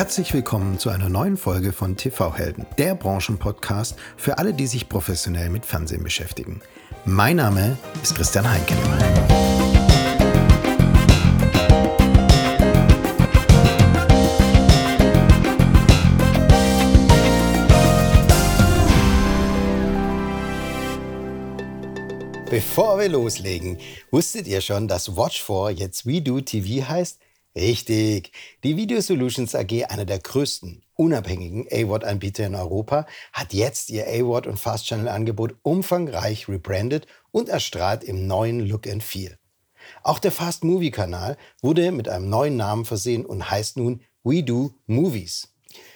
Herzlich willkommen zu einer neuen Folge von TV Helden, der Branchenpodcast für alle, die sich professionell mit Fernsehen beschäftigen. Mein Name ist Christian Heinke. Bevor wir loslegen, wusstet ihr schon, dass Watch 4 jetzt WeDo TV heißt? Richtig. Die Video Solutions AG, einer der größten unabhängigen AWOD-Anbieter in Europa, hat jetzt ihr AWOD und Fast Channel-Angebot umfangreich rebrandet und erstrahlt im neuen Look and Feel. Auch der Fast Movie-Kanal wurde mit einem neuen Namen versehen und heißt nun We Do Movies.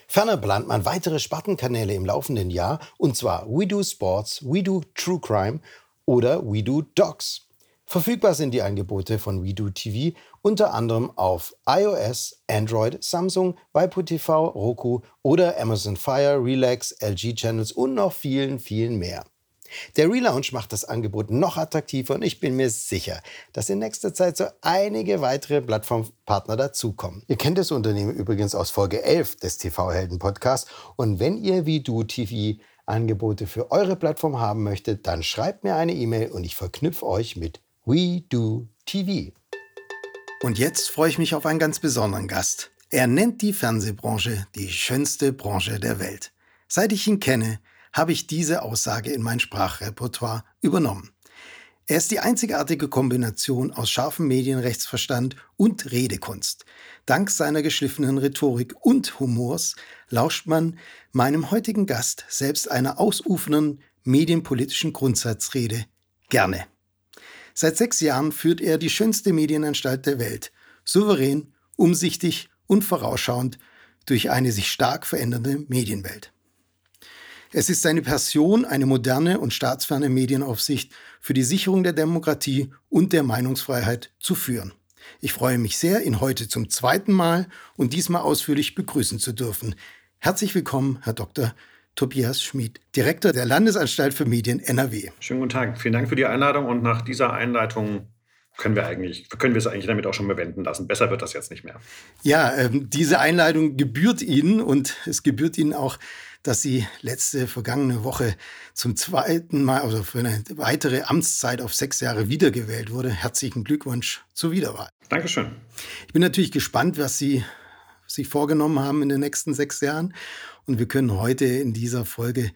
Ferner plant man weitere Spartenkanäle im laufenden Jahr, und zwar We Do Sports, We Do True Crime oder We Do Docs. Verfügbar sind die Angebote von WeDo TV unter anderem auf iOS, Android, Samsung, waipu.tv, Roku oder Amazon Fire, Relax, LG Channels und noch vielen, vielen mehr. Der Relaunch macht das Angebot noch attraktiver und ich bin mir sicher, dass in nächster Zeit so einige weitere Plattformpartner dazukommen. Ihr kennt das Unternehmen übrigens aus Folge 11 des TV-Helden Podcasts und wenn ihr wie du TV Angebote für eure Plattform haben möchtet, dann schreibt mir eine E-Mail und ich verknüpfe euch mit We Do TV. Und jetzt freue ich mich auf einen ganz besonderen Gast. Er nennt die Fernsehbranche die schönste Branche der Welt. Seit ich ihn kenne, habe ich diese Aussage in mein Sprachrepertoire übernommen. Er ist die einzigartige Kombination aus scharfem Medienrechtsverstand und Redekunst. Dank seiner geschliffenen Rhetorik und Humors lauscht man meinem heutigen Gast selbst einer ausufernden medienpolitischen Grundsatzrede gerne. Seit sechs Jahren führt er die schönste Medienanstalt der Welt, souverän, umsichtig und vorausschauend durch eine sich stark verändernde Medienwelt. Es ist seine Passion, eine moderne und staatsferne Medienaufsicht für die Sicherung der Demokratie und der Meinungsfreiheit zu führen. Ich freue mich sehr, ihn heute zum zweiten Mal und diesmal ausführlich begrüßen zu dürfen. Herzlich willkommen, Herr Dr. Tobias Schmid, Direktor der Landesanstalt für Medien NRW. Schönen guten Tag. Vielen Dank für die Einladung und nach dieser Einleitung können wir eigentlich, können wir es eigentlich damit auch schon bewenden lassen. Besser wird das jetzt nicht mehr. Ja, ähm, diese Einleitung gebührt Ihnen und es gebührt Ihnen auch, dass Sie letzte vergangene Woche zum zweiten Mal, also für eine weitere Amtszeit auf sechs Jahre wiedergewählt wurde. Herzlichen Glückwunsch zur Wiederwahl. Dankeschön. Ich bin natürlich gespannt, was Sie sich vorgenommen haben in den nächsten sechs Jahren und wir können heute in dieser Folge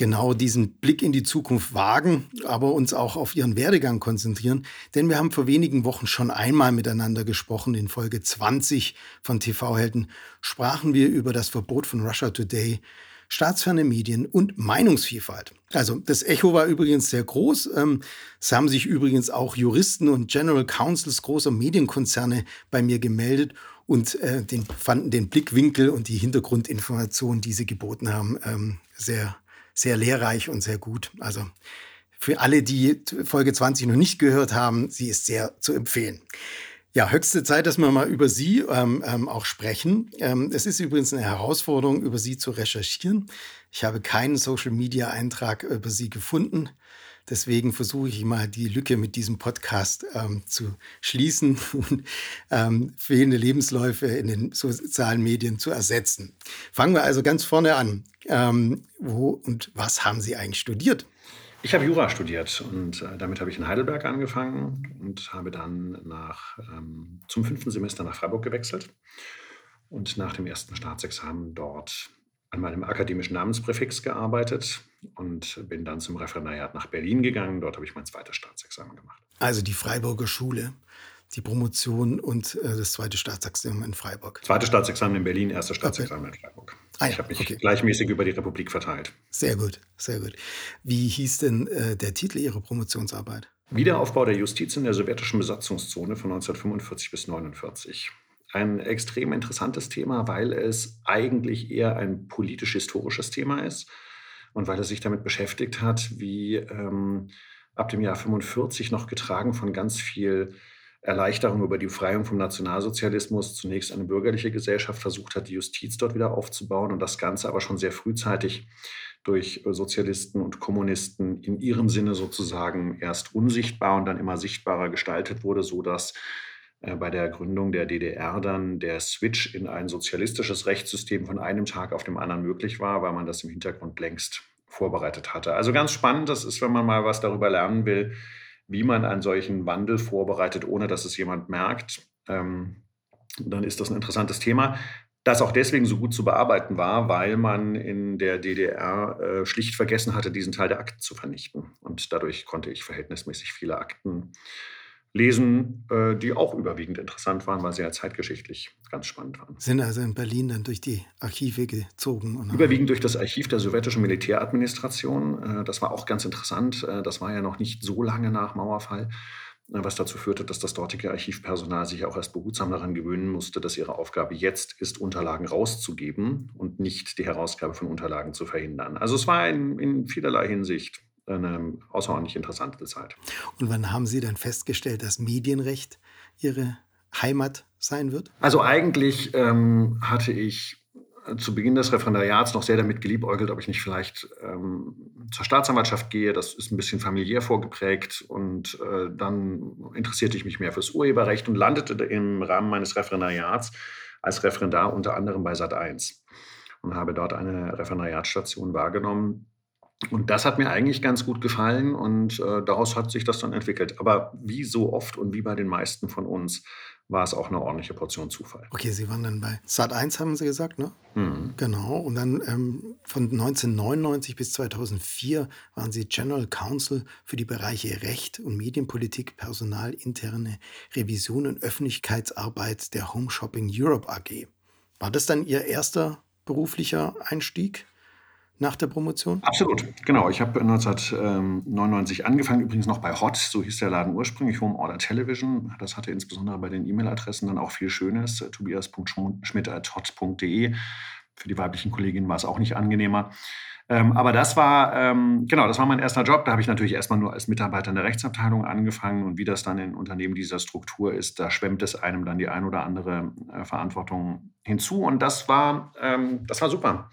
genau diesen Blick in die Zukunft wagen, aber uns auch auf ihren Werdegang konzentrieren. Denn wir haben vor wenigen Wochen schon einmal miteinander gesprochen. In Folge 20 von TV-Helden sprachen wir über das Verbot von Russia Today, staatsferne Medien und Meinungsvielfalt. Also das Echo war übrigens sehr groß. Ähm, es haben sich übrigens auch Juristen und General Counsels großer Medienkonzerne bei mir gemeldet und äh, den, fanden den Blickwinkel und die Hintergrundinformationen, die sie geboten haben, ähm, sehr, sehr lehrreich und sehr gut. Also für alle, die Folge 20 noch nicht gehört haben, sie ist sehr zu empfehlen. Ja, höchste Zeit, dass wir mal über Sie ähm, ähm, auch sprechen. Ähm, es ist übrigens eine Herausforderung, über Sie zu recherchieren. Ich habe keinen Social-Media-Eintrag über Sie gefunden. Deswegen versuche ich mal die Lücke mit diesem Podcast ähm, zu schließen und ähm, fehlende Lebensläufe in den sozialen Medien zu ersetzen. Fangen wir also ganz vorne an. Ähm, wo und was haben Sie eigentlich studiert? Ich habe Jura studiert und äh, damit habe ich in Heidelberg angefangen und habe dann nach, ähm, zum fünften Semester nach Freiburg gewechselt und nach dem ersten Staatsexamen dort an meinem akademischen Namenspräfix gearbeitet und bin dann zum Referendariat nach Berlin gegangen. Dort habe ich mein zweites Staatsexamen gemacht. Also die Freiburger Schule, die Promotion und äh, das zweite Staatsexamen in Freiburg. Zweites Staatsexamen in Berlin, erstes Staatsexamen okay. in Freiburg. Ah, ja, ich habe mich okay. gleichmäßig über die Republik verteilt. Sehr gut, sehr gut. Wie hieß denn äh, der Titel Ihrer Promotionsarbeit? Wiederaufbau der Justiz in der sowjetischen Besatzungszone von 1945 bis 1949 ein extrem interessantes Thema, weil es eigentlich eher ein politisch-historisches Thema ist und weil er sich damit beschäftigt hat, wie ähm, ab dem Jahr 45 noch getragen von ganz viel Erleichterung über die Befreiung vom Nationalsozialismus zunächst eine bürgerliche Gesellschaft versucht hat, die Justiz dort wieder aufzubauen und das Ganze aber schon sehr frühzeitig durch Sozialisten und Kommunisten in ihrem Sinne sozusagen erst unsichtbar und dann immer sichtbarer gestaltet wurde, so dass bei der Gründung der DDR dann der Switch in ein sozialistisches Rechtssystem von einem Tag auf den anderen möglich war, weil man das im Hintergrund längst vorbereitet hatte. Also ganz spannend, das ist, wenn man mal was darüber lernen will, wie man einen solchen Wandel vorbereitet, ohne dass es jemand merkt, ähm, dann ist das ein interessantes Thema, das auch deswegen so gut zu bearbeiten war, weil man in der DDR äh, schlicht vergessen hatte, diesen Teil der Akten zu vernichten. Und dadurch konnte ich verhältnismäßig viele Akten lesen, äh, die auch überwiegend interessant waren, weil sie ja zeitgeschichtlich ganz spannend waren. Sind also in Berlin dann durch die Archive gezogen? Überwiegend durch das Archiv der sowjetischen Militäradministration. Äh, das war auch ganz interessant. Äh, das war ja noch nicht so lange nach Mauerfall was dazu führte, dass das dortige Archivpersonal sich auch erst behutsam daran gewöhnen musste, dass ihre Aufgabe jetzt ist, Unterlagen rauszugeben und nicht die Herausgabe von Unterlagen zu verhindern. Also es war in, in vielerlei Hinsicht eine außerordentlich interessante Zeit. Und wann haben Sie dann festgestellt, dass Medienrecht Ihre Heimat sein wird? Also eigentlich ähm, hatte ich zu Beginn des Referendariats noch sehr damit geliebäugelt, ob ich nicht vielleicht ähm, zur Staatsanwaltschaft gehe. Das ist ein bisschen familiär vorgeprägt. Und äh, dann interessierte ich mich mehr fürs Urheberrecht und landete im Rahmen meines Referendariats als Referendar unter anderem bei Sat1 und habe dort eine Referendariatsstation wahrgenommen, und das hat mir eigentlich ganz gut gefallen und äh, daraus hat sich das dann entwickelt. Aber wie so oft und wie bei den meisten von uns war es auch eine ordentliche Portion Zufall. Okay, Sie waren dann bei Sat 1, haben Sie gesagt, ne? Mhm. Genau. Und dann ähm, von 1999 bis 2004 waren Sie General Counsel für die Bereiche Recht und Medienpolitik, Personal, interne Revision und Öffentlichkeitsarbeit der Home Shopping Europe AG. War das dann Ihr erster beruflicher Einstieg? Nach der Promotion? Absolut, genau. Ich habe 1999 angefangen, übrigens noch bei Hot, so hieß der Laden ursprünglich, Home Order Television. Das hatte insbesondere bei den E-Mail-Adressen dann auch viel Schönes, tobias.schmidt.hot.de. Für die weiblichen Kolleginnen war es auch nicht angenehmer. Ähm, aber das war, ähm, genau, das war mein erster Job. Da habe ich natürlich erstmal nur als Mitarbeiter in der Rechtsabteilung angefangen. Und wie das dann in Unternehmen dieser Struktur ist, da schwemmt es einem dann die ein oder andere äh, Verantwortung hinzu. Und das war, ähm, das war super.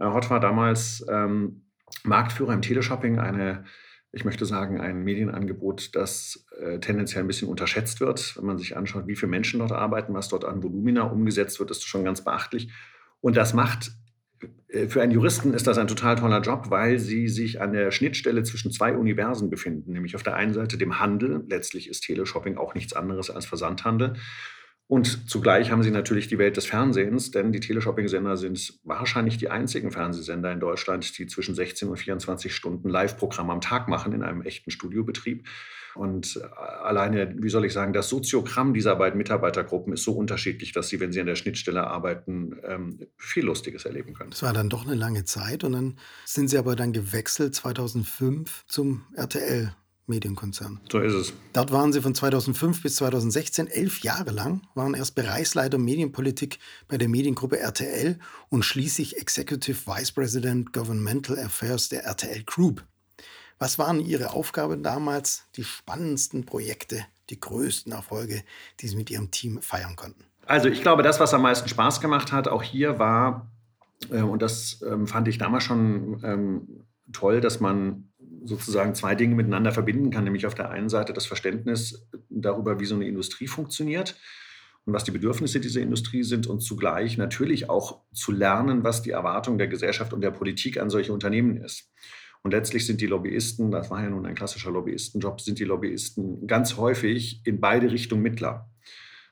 Äh, Hot war damals ähm, Marktführer im Teleshopping, eine, ich möchte sagen, ein Medienangebot, das äh, tendenziell ein bisschen unterschätzt wird. Wenn man sich anschaut, wie viele Menschen dort arbeiten, was dort an Volumina umgesetzt wird, ist schon ganz beachtlich. Und das macht äh, für einen Juristen ist das ein total toller Job, weil sie sich an der Schnittstelle zwischen zwei Universen befinden, nämlich auf der einen Seite dem Handel, letztlich ist Teleshopping auch nichts anderes als Versandhandel, und zugleich haben sie natürlich die Welt des Fernsehens, denn die Teleshopping-Sender sind wahrscheinlich die einzigen Fernsehsender in Deutschland, die zwischen 16 und 24 Stunden Live-Programm am Tag machen in einem echten Studiobetrieb. Und äh, alleine, wie soll ich sagen, das Soziogramm dieser beiden Mitarbeitergruppen ist so unterschiedlich, dass sie, wenn sie an der Schnittstelle arbeiten, ähm, viel Lustiges erleben können. Das war dann doch eine lange Zeit und dann sind Sie aber dann gewechselt 2005 zum RTL. Medienkonzern. So ist es. Dort waren Sie von 2005 bis 2016 elf Jahre lang, waren erst Bereichsleiter Medienpolitik bei der Mediengruppe RTL und schließlich Executive Vice President Governmental Affairs der RTL Group. Was waren Ihre Aufgaben damals, die spannendsten Projekte, die größten Erfolge, die Sie mit Ihrem Team feiern konnten? Also ich glaube, das, was am meisten Spaß gemacht hat, auch hier war, äh, und das ähm, fand ich damals schon ähm, toll, dass man sozusagen zwei Dinge miteinander verbinden kann, nämlich auf der einen Seite das Verständnis darüber, wie so eine Industrie funktioniert und was die Bedürfnisse dieser Industrie sind und zugleich natürlich auch zu lernen, was die Erwartung der Gesellschaft und der Politik an solche Unternehmen ist. Und letztlich sind die Lobbyisten, das war ja nun ein klassischer Lobbyistenjob, sind die Lobbyisten ganz häufig in beide Richtungen Mittler.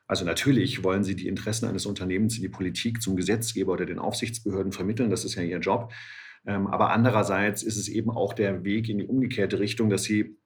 Also natürlich wollen sie die Interessen eines Unternehmens in die Politik, zum Gesetzgeber oder den Aufsichtsbehörden vermitteln, das ist ja ihr Job. Ähm, aber andererseits ist es eben auch der Weg in die umgekehrte Richtung, dass sie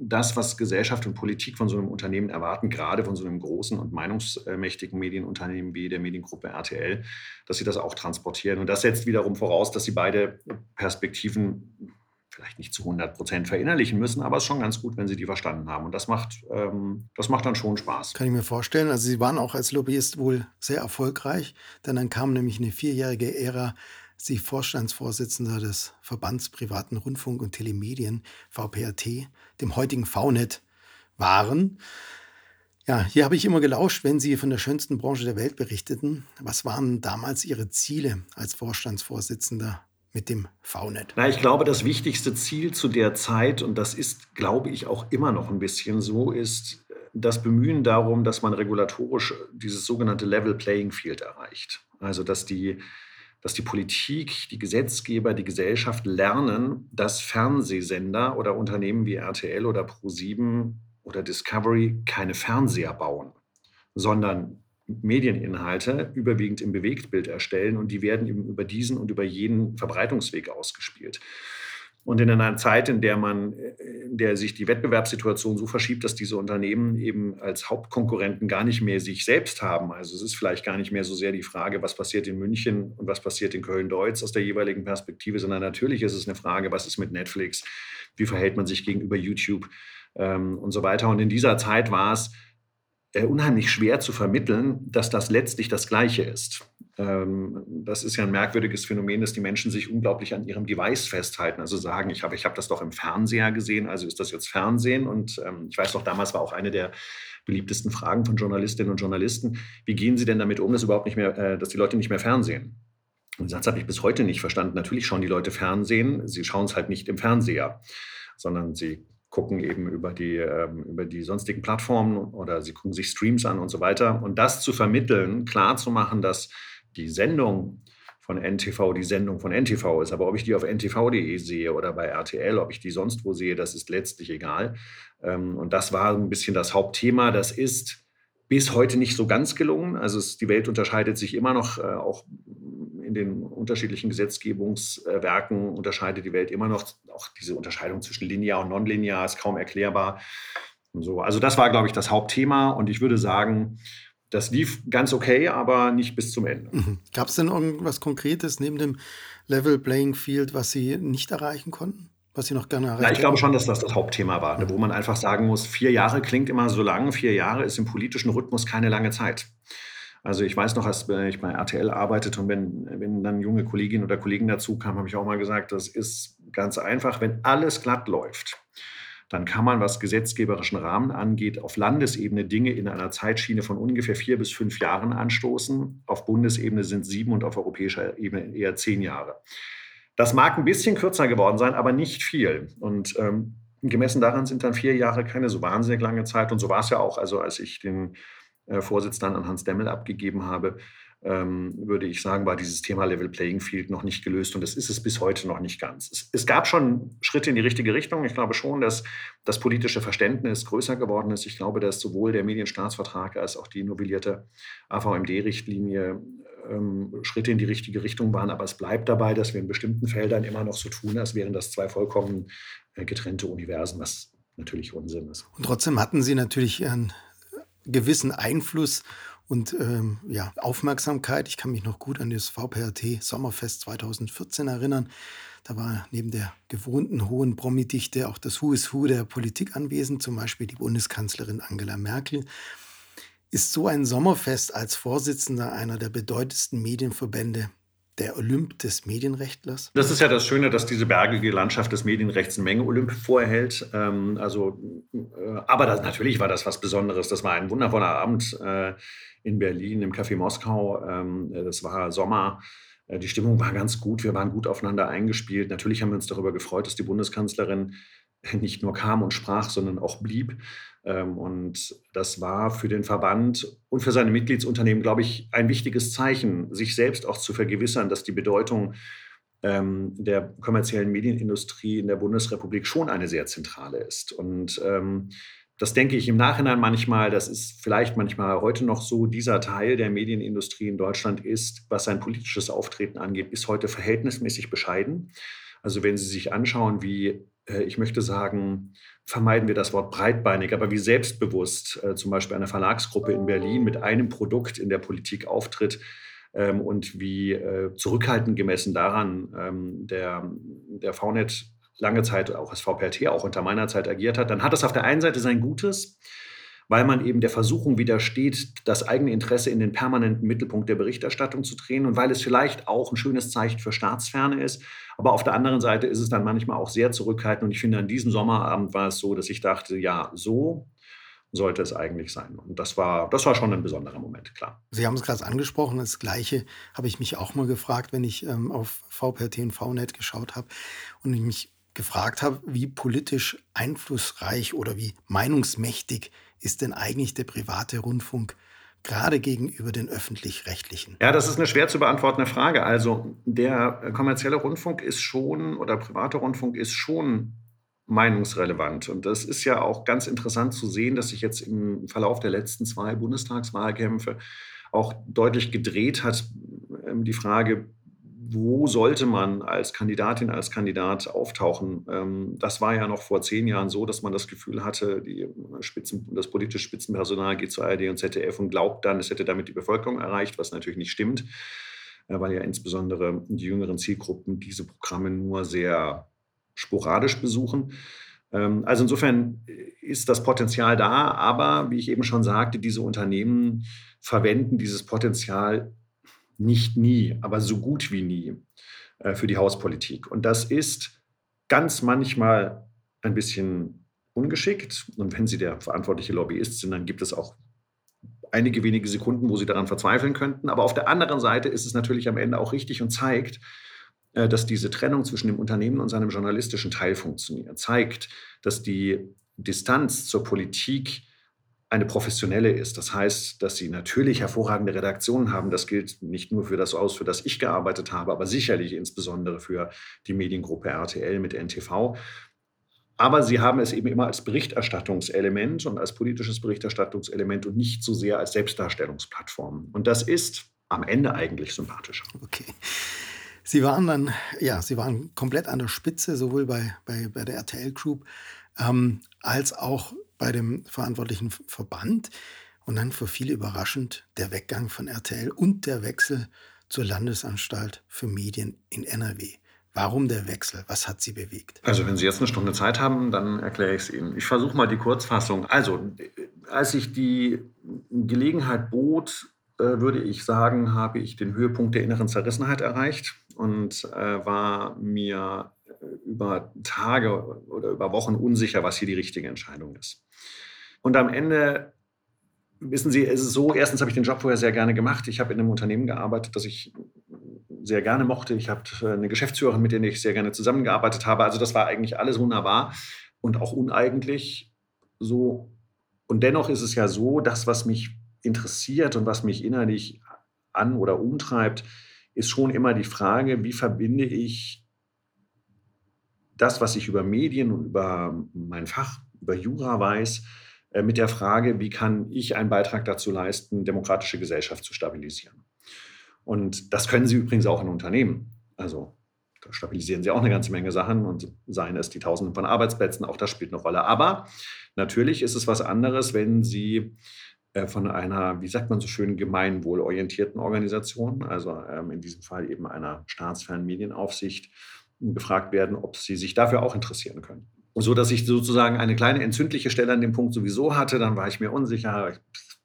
das, was Gesellschaft und Politik von so einem Unternehmen erwarten, gerade von so einem großen und meinungsmächtigen Medienunternehmen wie der Mediengruppe RTL, dass sie das auch transportieren. Und das setzt wiederum voraus, dass sie beide Perspektiven vielleicht nicht zu 100 Prozent verinnerlichen müssen, aber es ist schon ganz gut, wenn sie die verstanden haben. Und das macht, ähm, das macht dann schon Spaß. Kann ich mir vorstellen. Also Sie waren auch als Lobbyist wohl sehr erfolgreich, denn dann kam nämlich eine vierjährige Ära Sie Vorstandsvorsitzender des Verbands Privaten Rundfunk und Telemedien, VPRT, dem heutigen VNet, waren. Ja, hier habe ich immer gelauscht, wenn Sie von der schönsten Branche der Welt berichteten. Was waren damals Ihre Ziele als Vorstandsvorsitzender mit dem VNet? Na, ich glaube, das wichtigste Ziel zu der Zeit, und das ist, glaube ich, auch immer noch ein bisschen so, ist das Bemühen darum, dass man regulatorisch dieses sogenannte Level Playing Field erreicht. Also dass die, dass die Politik, die Gesetzgeber, die Gesellschaft lernen, dass Fernsehsender oder Unternehmen wie RTL oder Pro7 oder Discovery keine Fernseher bauen, sondern Medieninhalte überwiegend im Bewegtbild erstellen und die werden eben über diesen und über jeden Verbreitungsweg ausgespielt. Und in einer Zeit, in der man, in der sich die Wettbewerbssituation so verschiebt, dass diese Unternehmen eben als Hauptkonkurrenten gar nicht mehr sich selbst haben. Also es ist vielleicht gar nicht mehr so sehr die Frage, was passiert in München und was passiert in Köln-Deutz aus der jeweiligen Perspektive, sondern natürlich ist es eine Frage, was ist mit Netflix, wie verhält man sich gegenüber YouTube ähm, und so weiter. Und in dieser Zeit war es äh, unheimlich schwer zu vermitteln, dass das letztlich das Gleiche ist. Ähm, das ist ja ein merkwürdiges Phänomen, dass die Menschen sich unglaublich an ihrem Device festhalten. Also sagen, ich habe ich hab das doch im Fernseher gesehen, also ist das jetzt Fernsehen. Und ähm, ich weiß noch, damals war auch eine der beliebtesten Fragen von Journalistinnen und Journalisten, wie gehen Sie denn damit um, dass überhaupt nicht mehr, äh, dass die Leute nicht mehr Fernsehen? Und Satz habe ich bis heute nicht verstanden. Natürlich schauen die Leute Fernsehen, sie schauen es halt nicht im Fernseher, sondern sie gucken eben über die, ähm, über die sonstigen Plattformen oder sie gucken sich Streams an und so weiter. Und das zu vermitteln, klar zu machen, dass die Sendung von NTV die Sendung von NTV ist. Aber ob ich die auf ntv.de sehe oder bei RTL, ob ich die sonst wo sehe, das ist letztlich egal. Ähm, und das war ein bisschen das Hauptthema. Das ist bis heute nicht so ganz gelungen. Also es, die Welt unterscheidet sich immer noch, äh, auch in den unterschiedlichen Gesetzgebungswerken unterscheidet die Welt immer noch. Auch diese Unterscheidung zwischen linear und nonlinear ist kaum erklärbar. Und so. Also das war, glaube ich, das Hauptthema. Und ich würde sagen, das lief ganz okay, aber nicht bis zum Ende. Mhm. Gab es denn irgendwas Konkretes neben dem Level Playing Field, was Sie nicht erreichen konnten? Was Sie noch gerne erreichen Ja, ich glaube schon, dass das das Hauptthema war, ne, wo man einfach sagen muss, vier Jahre klingt immer so lang. Vier Jahre ist im politischen Rhythmus keine lange Zeit. Also ich weiß noch, als ich bei RTL arbeitete und wenn, wenn dann junge Kolleginnen oder Kollegen dazu kamen, habe ich auch mal gesagt, das ist ganz einfach, wenn alles glatt läuft, dann kann man, was gesetzgeberischen Rahmen angeht, auf Landesebene Dinge in einer Zeitschiene von ungefähr vier bis fünf Jahren anstoßen. Auf Bundesebene sind sieben und auf europäischer Ebene eher zehn Jahre. Das mag ein bisschen kürzer geworden sein, aber nicht viel. Und ähm, gemessen daran sind dann vier Jahre keine so wahnsinnig lange Zeit. Und so war es ja auch. Also als ich den äh, Vorsitz dann an Hans Demmel abgegeben habe, würde ich sagen, war dieses Thema Level Playing Field noch nicht gelöst und das ist es bis heute noch nicht ganz. Es, es, gab schon Schritte in die richtige Richtung. Ich glaube schon, dass das politische Verständnis größer geworden ist. Ich glaube, dass sowohl der Medienstaatsvertrag als auch die novellierte AVMD-Richtlinie ähm, Schritte in die richtige Richtung waren. Aber es bleibt dabei, dass wir in bestimmten Feldern immer noch so tun, als wären das zwei vollkommen äh, getrennte Universen, was natürlich Unsinn ist. Und trotzdem hatten Sie natürlich einen gewissen Einfluss und ähm, ja, Aufmerksamkeit. Ich kann mich noch gut an das VPRT Sommerfest 2014 erinnern. Da war neben der gewohnten hohen Promidichte auch das Who is Who der Politik anwesend, zum Beispiel die Bundeskanzlerin Angela Merkel. Ist so ein Sommerfest als Vorsitzender einer der bedeutendsten Medienverbände der Olymp des Medienrechtlers? Das ist ja das Schöne, dass diese bergige Landschaft des Medienrechts eine Menge Olymp vorhält. Ähm, also, äh, aber das, natürlich war das was Besonderes. Das war ein wundervoller Abend. Äh, in Berlin im Café Moskau. Ähm, äh, das war Sommer. Äh, die Stimmung war ganz gut. Wir waren gut aufeinander eingespielt. Natürlich haben wir uns darüber gefreut, dass die Bundeskanzlerin nicht nur kam und sprach, sondern auch blieb. Ähm, und das war für den Verband und für seine Mitgliedsunternehmen, glaube ich, ein wichtiges Zeichen, sich selbst auch zu vergewissern, dass die Bedeutung ähm, der kommerziellen Medienindustrie in der Bundesrepublik schon eine sehr zentrale ist. Und das denke ich im Nachhinein manchmal, das ist vielleicht manchmal heute noch so, dieser Teil der Medienindustrie in Deutschland ist, was sein politisches Auftreten angeht, bis heute verhältnismäßig bescheiden. Also wenn Sie sich anschauen, wie, äh, ich möchte sagen, vermeiden wir das Wort breitbeinig, aber wie selbstbewusst äh, zum Beispiel eine Verlagsgruppe in Berlin mit einem Produkt in der Politik auftritt, ähm, und wie äh, zurückhaltend gemessen daran ähm, der, der VNet lange Zeit auch als VPRT, auch unter meiner Zeit agiert hat, dann hat das auf der einen Seite sein Gutes, weil man eben der Versuchung widersteht, das eigene Interesse in den permanenten Mittelpunkt der Berichterstattung zu drehen und weil es vielleicht auch ein schönes Zeichen für Staatsferne ist. Aber auf der anderen Seite ist es dann manchmal auch sehr zurückhaltend und ich finde, an diesem Sommerabend war es so, dass ich dachte, ja, so sollte es eigentlich sein. Und das war, das war schon ein besonderer Moment, klar. Sie haben es gerade angesprochen, das Gleiche habe ich mich auch mal gefragt, wenn ich ähm, auf VPRT und VNet geschaut habe und ich mich gefragt habe, wie politisch einflussreich oder wie meinungsmächtig ist denn eigentlich der private Rundfunk gerade gegenüber den öffentlich-rechtlichen? Ja, das ist eine schwer zu beantwortende Frage. Also der kommerzielle Rundfunk ist schon oder private Rundfunk ist schon meinungsrelevant. Und das ist ja auch ganz interessant zu sehen, dass sich jetzt im Verlauf der letzten zwei Bundestagswahlkämpfe auch deutlich gedreht hat, ähm, die Frage, wo sollte man als Kandidatin, als Kandidat auftauchen? Ähm, das war ja noch vor zehn Jahren so, dass man das Gefühl hatte, die Spitzen, das politische Spitzenpersonal geht zu ARD und ZDF und glaubt dann, es hätte damit die Bevölkerung erreicht, was natürlich nicht stimmt, äh, weil ja insbesondere die jüngeren Zielgruppen diese Programme nur sehr sporadisch besuchen. Ähm, also insofern ist das Potenzial da, aber wie ich eben schon sagte, diese Unternehmen verwenden dieses Potenzial nicht nie, aber so gut wie nie äh, für die Hauspolitik. Und das ist ganz manchmal ein bisschen ungeschickt. Und wenn Sie der verantwortliche Lobbyist sind, dann gibt es auch einige wenige Sekunden, wo Sie daran verzweifeln könnten. Aber auf der anderen Seite ist es natürlich am Ende auch richtig und zeigt, äh, dass diese Trennung zwischen dem Unternehmen und seinem journalistischen Teil funktioniert. Zeigt, dass die Distanz zur Politik eine professionelle ist. Das heißt, dass sie natürlich hervorragende Redaktionen haben. Das gilt nicht nur für das Aus, für das ich gearbeitet habe, aber sicherlich insbesondere für die Mediengruppe RTL mit NTV. Aber sie haben es eben immer als Berichterstattungselement und als politisches Berichterstattungselement und nicht so sehr als Selbstdarstellungsplattform. Und das ist am Ende eigentlich sympathischer. Okay. Sie waren dann, ja, Sie waren komplett an der Spitze, sowohl bei, bei, bei der RTL Group ähm, als auch bei dem verantwortlichen Verband. Und dann für viele überraschend der Weggang von RTL und der Wechsel zur Landesanstalt für Medien in NRW. Warum der Wechsel? Was hat Sie bewegt? Also wenn Sie jetzt eine Stunde Zeit haben, dann erkläre ich es Ihnen. Ich versuche mal die Kurzfassung. Also als ich die Gelegenheit bot, äh, würde ich sagen, habe ich den Höhepunkt der inneren Zerrissenheit erreicht und äh, war mir über Tage oder über Wochen unsicher, was hier die richtige Entscheidung ist. Und am Ende, wissen Sie, ist es so, erstens habe ich den Job vorher sehr gerne gemacht. Ich habe in einem Unternehmen gearbeitet, das ich sehr gerne mochte. Ich habe eine Geschäftsführerin, mit der ich sehr gerne zusammengearbeitet habe. Also das war eigentlich alles wunderbar und auch uneigentlich so. Und dennoch ist es ja so, das, was mich interessiert und was mich innerlich an oder umtreibt, ist schon immer die Frage, wie verbinde ich das, was ich über Medien und über mein Fach, über Jura weiß, äh, mit der Frage, wie kann ich einen Beitrag dazu leisten, demokratische Gesellschaft zu stabilisieren. Und das können Sie übrigens auch in Unternehmen. Also da stabilisieren Sie auch eine ganze Menge Sachen und seien es die Tausenden von Arbeitsplätzen, auch das spielt eine Rolle. Aber natürlich ist es was anderes, wenn Sie äh, von einer, wie sagt man so schön, gemeinwohlorientierten Organisation, also ähm, in diesem Fall eben einer staatsfernen Medienaufsicht, gefragt werden, ob sie sich dafür auch interessieren können. So, dass ich sozusagen eine kleine entzündliche Stelle an dem Punkt sowieso hatte, dann war ich mir unsicher. Ich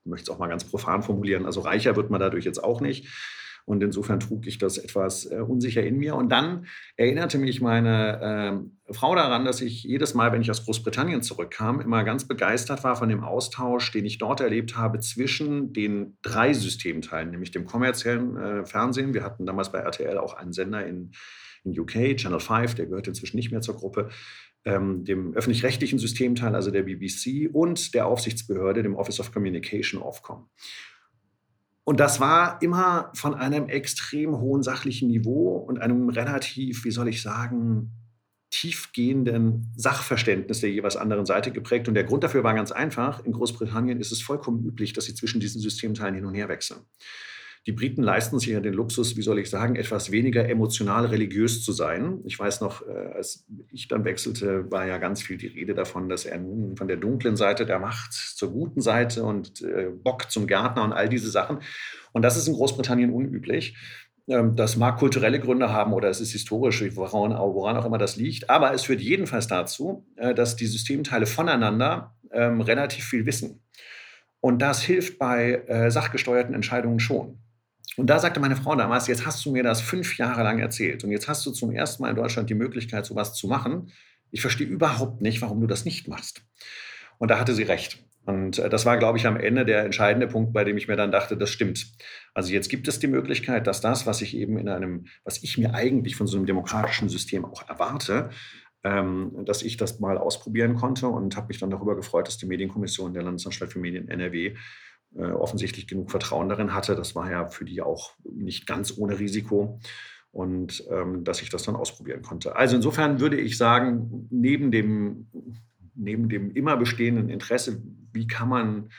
möchte es auch mal ganz profan formulieren. Also reicher wird man dadurch jetzt auch nicht. Und insofern trug ich das etwas äh, unsicher in mir. Und dann erinnerte mich meine äh, Frau daran, dass ich jedes Mal, wenn ich aus Großbritannien zurückkam, immer ganz begeistert war von dem Austausch, den ich dort erlebt habe zwischen den drei Systemteilen, nämlich dem kommerziellen äh, Fernsehen. Wir hatten damals bei RTL auch einen Sender in in UK, Channel 5, der gehört inzwischen nicht mehr zur Gruppe, ähm, dem öffentlich-rechtlichen Systemteil, also der BBC, und der Aufsichtsbehörde, dem Office of Communication, Ofcom. Und das war immer von einem extrem hohen sachlichen Niveau und einem relativ, wie soll ich sagen, tiefgehenden Sachverständnis der jeweils anderen Seite geprägt. Und der Grund dafür war ganz einfach. In Großbritannien ist es vollkommen üblich, dass sie zwischen diesen Systemteilen hin und her wechseln. Die Briten leisten sich ja den Luxus, wie soll ich sagen, etwas weniger emotional religiös zu sein. Ich weiß noch, äh, als ich dann wechselte, war ja ganz viel die Rede davon, dass er nun von der dunklen Seite der Macht zur guten Seite und äh, Bock zum Gärtner und all diese Sachen. Und das ist in Großbritannien unüblich. Ähm, das mag kulturelle Gründe haben oder es ist historisch, woran, auch immer das liegt. Aber es führt jedenfalls dazu, äh, dass die Systemteile voneinander ähm, relativ viel wissen. Und das hilft bei sachgesteuerten Entscheidungen schon. Und da sagte meine Frau damals, jetzt hast du mir das fünf Jahre lang erzählt und jetzt hast du zum ersten Mal in Deutschland die Möglichkeit, sowas zu machen. Ich verstehe überhaupt nicht, warum du das nicht machst. Und da hatte sie recht. Und äh, das war, glaube ich, am Ende der entscheidende Punkt, bei dem ich mir dann dachte, das stimmt. Also jetzt gibt es die Möglichkeit, dass das, was ich eben in einem, was ich mir eigentlich von so einem demokratischen System auch erwarte, ähm, dass ich das mal ausprobieren konnte und habe mich dann darüber gefreut, dass die Medienkommission der Landesanstalt für Medien NRW äh, offensichtlich genug Vertrauen darin hatte. Das war ja für die auch nicht ganz ohne Risiko und ähm, dass ich das dann ausprobieren konnte. Also insofern würde ich sagen, neben dem, neben dem immer bestehenden Interesse, wie kann man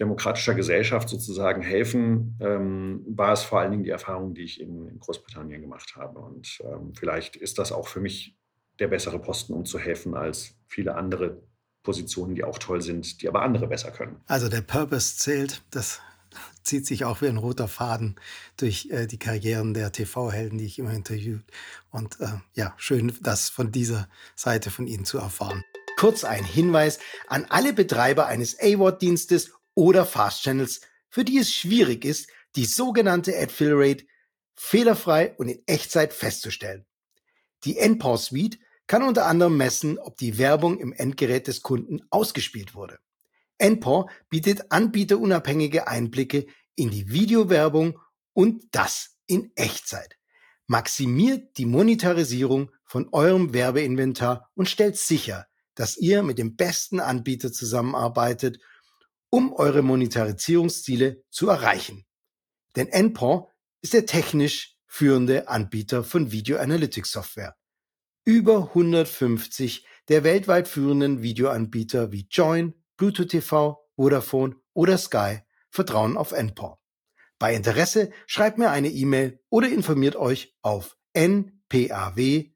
demokratischer Gesellschaft sozusagen helfen, ähm, war es vor allen Dingen die Erfahrung, die ich in, in Großbritannien gemacht habe. Und ähm, vielleicht ist das auch für mich der bessere Posten, um zu helfen, als viele andere Positionen, die auch toll sind, die aber andere besser können. Also der Purpose zählt, das zieht sich auch wie ein roter Faden durch äh, die Karrieren der TV-Helden, die ich immer interviewt. Und äh, ja, schön, das von dieser Seite von Ihnen zu erfahren. Kurz ein Hinweis an alle Betreiber eines AWOD-Dienstes oder Fast Channels, für die es schwierig ist, die sogenannte Ad-Fill Rate fehlerfrei und in Echtzeit festzustellen. Die NPAW Suite kann unter anderem messen, ob die Werbung im Endgerät des Kunden ausgespielt wurde. NPAW bietet anbieterunabhängige Einblicke in die Videowerbung und das in Echtzeit. Maximiert die Monetarisierung von eurem Werbeinventar und stellt sicher, dass ihr mit dem besten Anbieter zusammenarbeitet, um eure Monetarisierungsziele zu erreichen. Denn NPAW ist der technisch führende Anbieter von Video Analytics Software. Über 150 der weltweit führenden Videoanbieter wie Join, Bluetooth TV, Vodafone oder Sky vertrauen auf NPOR. Bei Interesse schreibt mir eine E-Mail oder informiert euch auf npaw.com.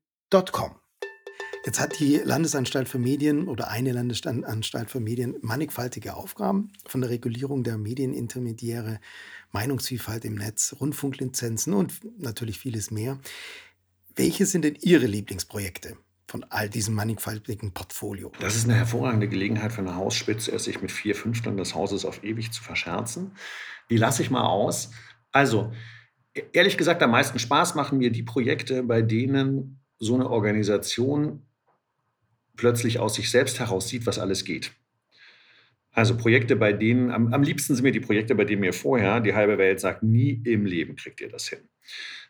Jetzt hat die Landesanstalt für Medien oder eine Landesanstalt für Medien mannigfaltige Aufgaben, von der Regulierung der Medienintermediäre, Meinungsvielfalt im Netz, Rundfunklizenzen und natürlich vieles mehr. Welche sind denn Ihre Lieblingsprojekte? von all diesem mannigfaltigen Portfolio. Das ist eine hervorragende Gelegenheit für eine Hausspitze, sich mit vier Fünfteln des Hauses auf ewig zu verscherzen. Die lasse ich mal aus. Also, e-, ehrlich gesagt, am meisten Spaß machen mir die Projekte, bei denen so eine Organisation plötzlich aus sich selbst heraus sieht, was alles geht. Also Projekte, bei denen, am, am liebsten sind mir die Projekte, bei denen mir vorher die halbe Welt sagt, nie im Leben kriegt ihr das hin.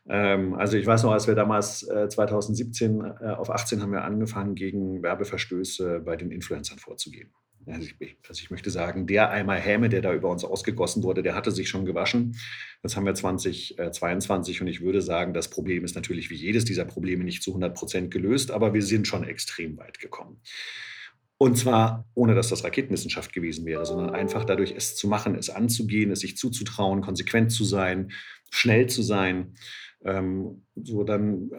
Ähm, also ich weiß noch, als wir damals äh, 2017 äh, auf 18 haben wir angefangen, gegen Werbeverstöße bei den Influencern vorzugehen. Also ich, also ich, möchte sagen, der Eimer Häme, der da über uns ausgegossen wurde, der hatte sich schon gewaschen. Jetzt haben wir 2022 und ich würde sagen, das Problem ist natürlich wie jedes dieser Probleme nicht zu 100 Prozent gelöst, aber wir sind schon extrem weit gekommen. Und zwar ohne, dass das Raketenwissenschaft gewesen wäre, sondern einfach dadurch, es zu machen, es anzugehen, es sich zuzutrauen, konsequent zu sein, schnell zu sein. Ähm, so dann